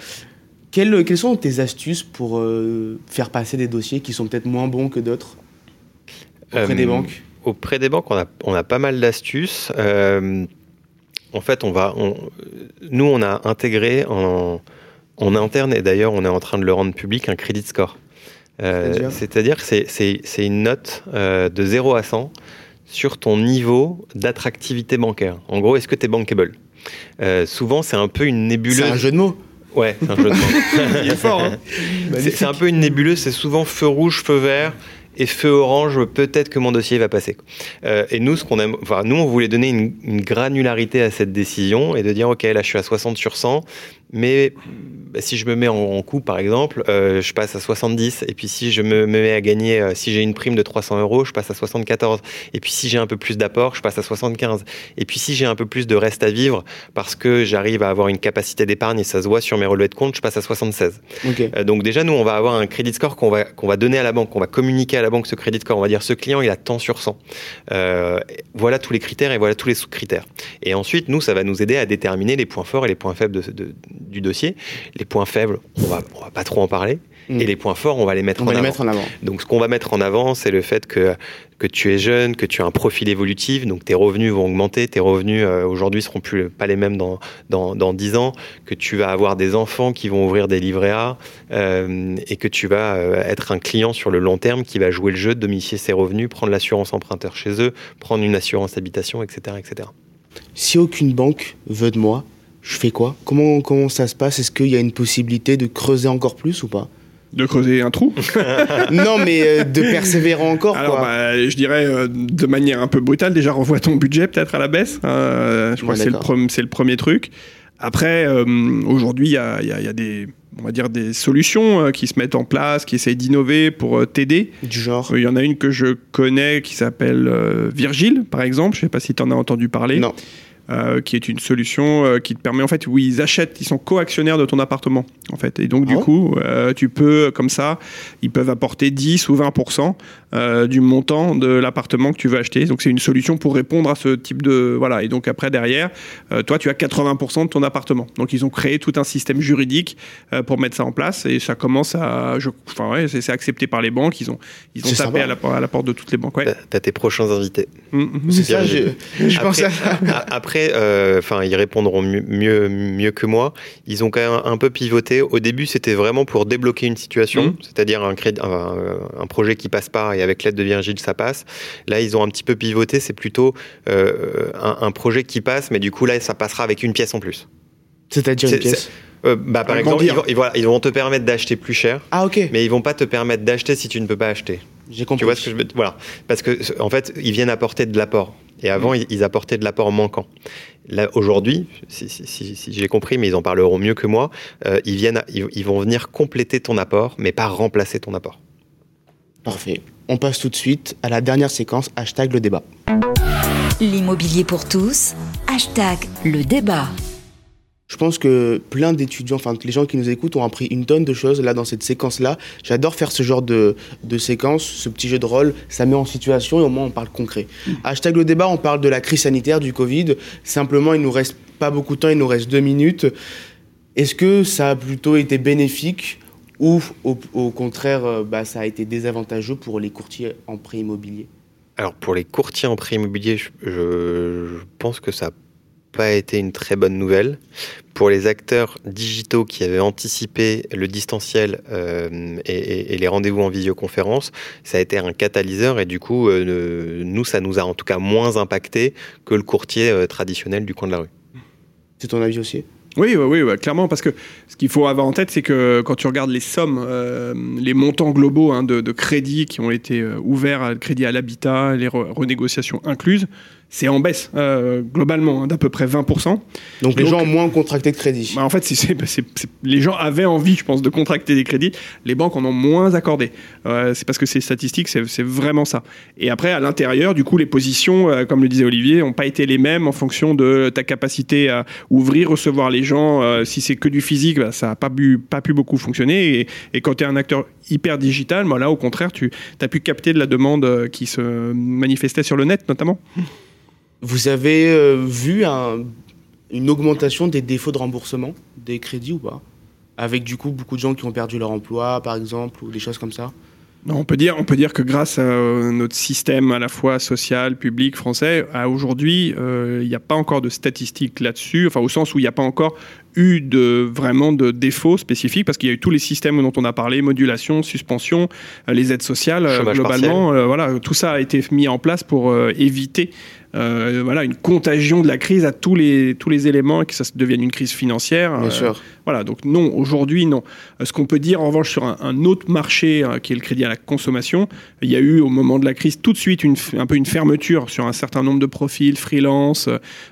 Speaker 2: Quelles, quelles sont tes astuces pour euh, faire passer des dossiers qui sont peut-être moins bons que d'autres auprès
Speaker 3: Euh,
Speaker 2: des banques?
Speaker 3: Auprès des banques, on a, on a pas mal d'astuces. Euh, en fait, on va, on- nous, on a intégré en, en interne, et d'ailleurs, on est en train de le rendre public, un credit score. Euh,
Speaker 2: C'est-à-dire?
Speaker 3: que c'est- une note euh, de 0 à 100 sur ton niveau d'attractivité bancaire. En gros, est-ce que tu es bankable? Euh, Souvent, c'est un peu une nébuleuse.
Speaker 2: C'est un jeu de mots.
Speaker 3: Ouais, c'est un jeu de mots. *laughs*
Speaker 4: Il est fort. hein.
Speaker 3: C'est un peu une nébuleuse, c'est souvent feu rouge, feu vert et feu orange, peut-être que mon dossier va passer. Euh, et nous, ce qu'on aime, enfin, nous, on voulait donner une, une granularité à cette décision et de dire, ok, là, je suis à 60 sur 100, mais bah, si je me mets en, en coup, par exemple, euh, je passe à 70. Et puis si je me, me mets à gagner, euh, si j'ai une prime de 300 euros, je passe à 74. Et puis si j'ai un peu plus d'apport, je passe à 75. Et puis si j'ai un peu plus de reste à vivre, parce que j'arrive à avoir une capacité d'épargne et ça se voit sur mes relevés de compte, je passe à 76.
Speaker 2: Ok.
Speaker 3: Euh, donc déjà, nous, on va avoir un crédit score qu'on va, qu'on va donner à la banque, qu'on va communiquer à la banque ce crédit score. On va dire, ce client, il a tant sur 100. Euh, voilà tous les critères et voilà tous les sous-critères. Et ensuite, nous, ça va nous aider à déterminer les points forts et les points faibles de- de- du dossier. Les points faibles, on va, on va pas trop en parler.
Speaker 2: Mm.
Speaker 3: Et les points forts, on va les mettre
Speaker 2: On
Speaker 3: en
Speaker 2: va les
Speaker 3: avant.
Speaker 2: mettre en avant.
Speaker 3: Donc, ce qu'on va mettre en avant, c'est le fait que, que tu es jeune, que tu as un profil évolutif, donc tes revenus vont augmenter, tes revenus euh, aujourd'hui seront plus pas les mêmes dans, dans, dans 10 ans, que tu vas avoir des enfants qui vont ouvrir des livrets A, euh, et que tu vas euh, être un client sur le long terme qui va jouer le jeu de domicilier ses revenus, prendre l'assurance emprunteur chez eux, prendre une assurance habitation, etc. etc.
Speaker 2: Si aucune banque veut de moi, je fais quoi? Comment, comment ça se passe? Est-ce qu'il y a une possibilité de creuser encore plus ou pas?
Speaker 4: De creuser un trou? *laughs*
Speaker 2: Non, mais euh, de persévérer encore,
Speaker 4: Alors,
Speaker 2: quoi.
Speaker 4: bah, je dirais euh, de manière un peu brutale, déjà revois ton budget peut-être à la baisse. Euh, je crois
Speaker 2: Ouais,
Speaker 4: que c'est le, premier truc. Après, aujourd'hui, il y a, y a des on va dire des solutions qui se mettent en place, qui essayent d'innover pour t'aider.
Speaker 2: Du genre?
Speaker 4: Il y en a une que je connais qui s'appelle Virgile, par exemple. Je ne sais pas si tu en as entendu parler.
Speaker 2: Non.
Speaker 4: Euh, qui est une solution euh, qui te permet en fait où ils achètent, ils sont co-actionnaires de ton appartement en fait. Et donc du ah coup, euh, tu peux comme ça, ils peuvent apporter 10 ou 20% du montant de l'appartement que tu veux acheter. Donc c'est une solution pour répondre à ce type de voilà. Et donc après derrière, toi tu as 80% de ton appartement. Donc ils ont créé tout un système juridique pour mettre ça en place et ça commence à, je, enfin ouais, c'est accepté par les banques. Ils ont ils ont tapé à la, à la, porte de toutes les banques. Ouais.
Speaker 3: T'as tes prochains invités.
Speaker 2: Mmh, mmh. c'est ça. Je, je pense à...
Speaker 3: après euh, enfin, ils répondront mieux, mieux, que moi. Ils ont quand même un peu pivoté. Au début, c'était vraiment pour débloquer une situation, mmh. c'est-à-dire un, un, projet qui passe pas et avec l'aide de Virgile, ça passe. Là, ils ont un petit peu pivoté. C'est plutôt euh, un, projet qui passe, mais du coup, là, ça passera avec une pièce en plus.
Speaker 2: C'est-à-dire une pièce
Speaker 3: euh, bah, par exemple, ils vont, ils, vont, te permettre d'acheter plus cher.
Speaker 2: Ah, ok.
Speaker 3: Mais ils vont pas te permettre d'acheter si tu ne peux pas acheter.
Speaker 2: J'ai compris.
Speaker 3: Tu vois ce que je veux Voilà. Parce que, en fait, ils viennent apporter de l'apport. Et avant, mm. ils apportaient de l'apport manquant. Là, aujourd'hui, si, j'ai compris, mais ils en parleront mieux que moi, euh, ils, viennent, ils, vont venir compléter ton apport, mais pas remplacer ton apport.
Speaker 2: Parfait. On passe tout de suite à la dernière séquence, hashtag le débat.
Speaker 1: L'immobilier pour tous, hashtag le débat.
Speaker 2: Je pense que plein d'étudiants, enfin les gens qui nous écoutent ont appris une tonne de choses là dans cette séquence-là. J'adore faire ce genre de, de, séquence, ce petit jeu de rôle, ça met en situation et au moins on parle concret. Mmh. Hashtag le débat, on parle de la crise sanitaire, du Covid. Simplement, il nous reste pas beaucoup de temps, il nous reste deux minutes. Est-ce que ça a plutôt été bénéfique ou au, contraire, euh, bah, ça a été désavantageux pour les courtiers en prêt immobilier?
Speaker 3: Alors pour les courtiers en prêt immobilier, je, je, pense que ça pas été une très bonne nouvelle. Pour les acteurs digitaux qui avaient anticipé le distanciel euh, et, les rendez-vous en visioconférence, ça a été un catalyseur et du coup, euh, nous, ça nous a en tout cas moins impacté que le courtier euh, traditionnel du coin de la rue.
Speaker 2: C'est ton avis aussi?
Speaker 4: Oui, oui, oui, clairement, parce que ce qu'il faut avoir en tête, c'est que quand tu regardes les sommes, les montants globaux hein, de, de, crédits qui ont été ouverts, à, crédit à l'habitat, les renégociations incluses, c'est en baisse euh, globalement hein, d'à peu près 20%.
Speaker 2: Donc les gens ont moins contracté de crédit.
Speaker 4: Bah en fait, bah, les gens avaient envie, je pense, de contracter des crédits. Les banques en ont moins accordé. Euh, c'est parce que ces statistiques, c'est vraiment ça. Et après, à l'intérieur, du coup, les positions, euh, comme le disait Olivier, n'ont pas été les mêmes en fonction de ta capacité à ouvrir, recevoir les gens. si c'est que du physique, bah, ça n'a pas, pas pu beaucoup fonctionner. Et, et quand tu es un acteur hyper digital, bah, là, au contraire, tu as pu capter de la demande qui se manifestait sur le net, notamment. *laughs*
Speaker 2: Vous avez euh, vu une augmentation des défauts de remboursement des crédits ou pas? Avec du coup beaucoup de gens qui ont perdu leur emploi, par exemple, ou des choses comme ça?
Speaker 4: On peut dire, on peut dire que grâce à euh, notre système à la fois social, public, français, à aujourd'hui, euh, il n'y a pas encore de statistiques là-dessus, enfin au sens où il n'y a pas encore eu de vraiment de défauts spécifiques parce qu'il y a eu tous les systèmes dont on a parlé, modulation, suspension, les aides sociales, globalement, voilà, tout ça a été mis en place pour éviter euh, voilà, une contagion de la crise à tous les, tous les éléments et que ça devienne une crise financière.
Speaker 2: Bien euh, sûr.
Speaker 4: Voilà, donc non, aujourd'hui, non. Euh, ce qu'on peut dire, en revanche, sur un, autre marché qui est le crédit à la consommation, il y a eu, au moment de la crise, tout de suite une, un peu une fermeture sur un certain nombre de profils, freelance,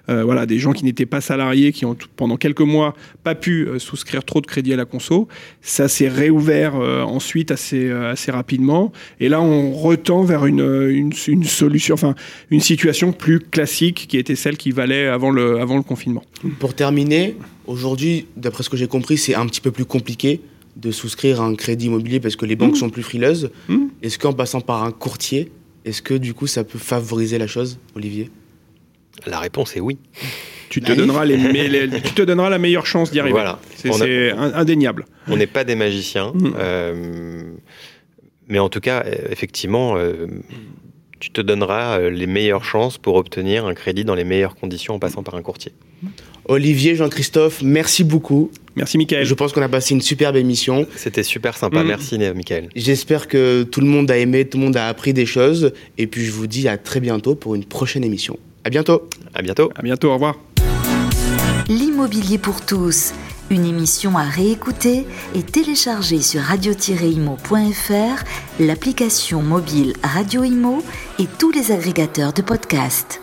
Speaker 4: voilà, des gens qui n'étaient pas salariés, qui ont pendant quelques mois pas pu souscrire trop de crédit à la conso. Ça s'est réouvert ensuite assez, assez rapidement. Et là, on retend vers une, une, une solution, enfin, une situation plus classique qui était celle qui valait avant le, avant le confinement.
Speaker 2: Pour terminer, aujourd'hui, d'après ce que j'ai compris, c'est un petit peu plus compliqué de souscrire un crédit immobilier parce que les banques mmh. sont plus frileuses. Mmh. Est-ce qu'en passant par un courtier, est-ce que du coup ça peut favoriser la chose, Olivier?
Speaker 3: La réponse est oui.
Speaker 4: Tu te, donneras les, tu te donneras la meilleure chance d'y arriver. Voilà. C'est indéniable.
Speaker 3: On n'est pas des magiciens. Mmh. Euh, mais en tout cas, effectivement, euh, tu te donneras euh, les meilleures chances pour obtenir un crédit dans les meilleures conditions en passant par un courtier.
Speaker 2: Olivier, Jean-Christophe, merci beaucoup.
Speaker 4: Merci Mickaël.
Speaker 2: Je pense qu'on a passé une superbe émission.
Speaker 3: C'était super sympa, mm. merci Mickaël.
Speaker 2: J'espère que tout le monde a aimé, tout le monde a appris des choses. Et puis je vous dis à très bientôt pour une prochaine émission. À bientôt.
Speaker 3: À bientôt.
Speaker 4: À bientôt, au revoir.
Speaker 1: L'immobilier pour tous une émission à réécouter et télécharger sur radio-imo.fr, l'application mobile Radio Imo et tous les agrégateurs de podcasts.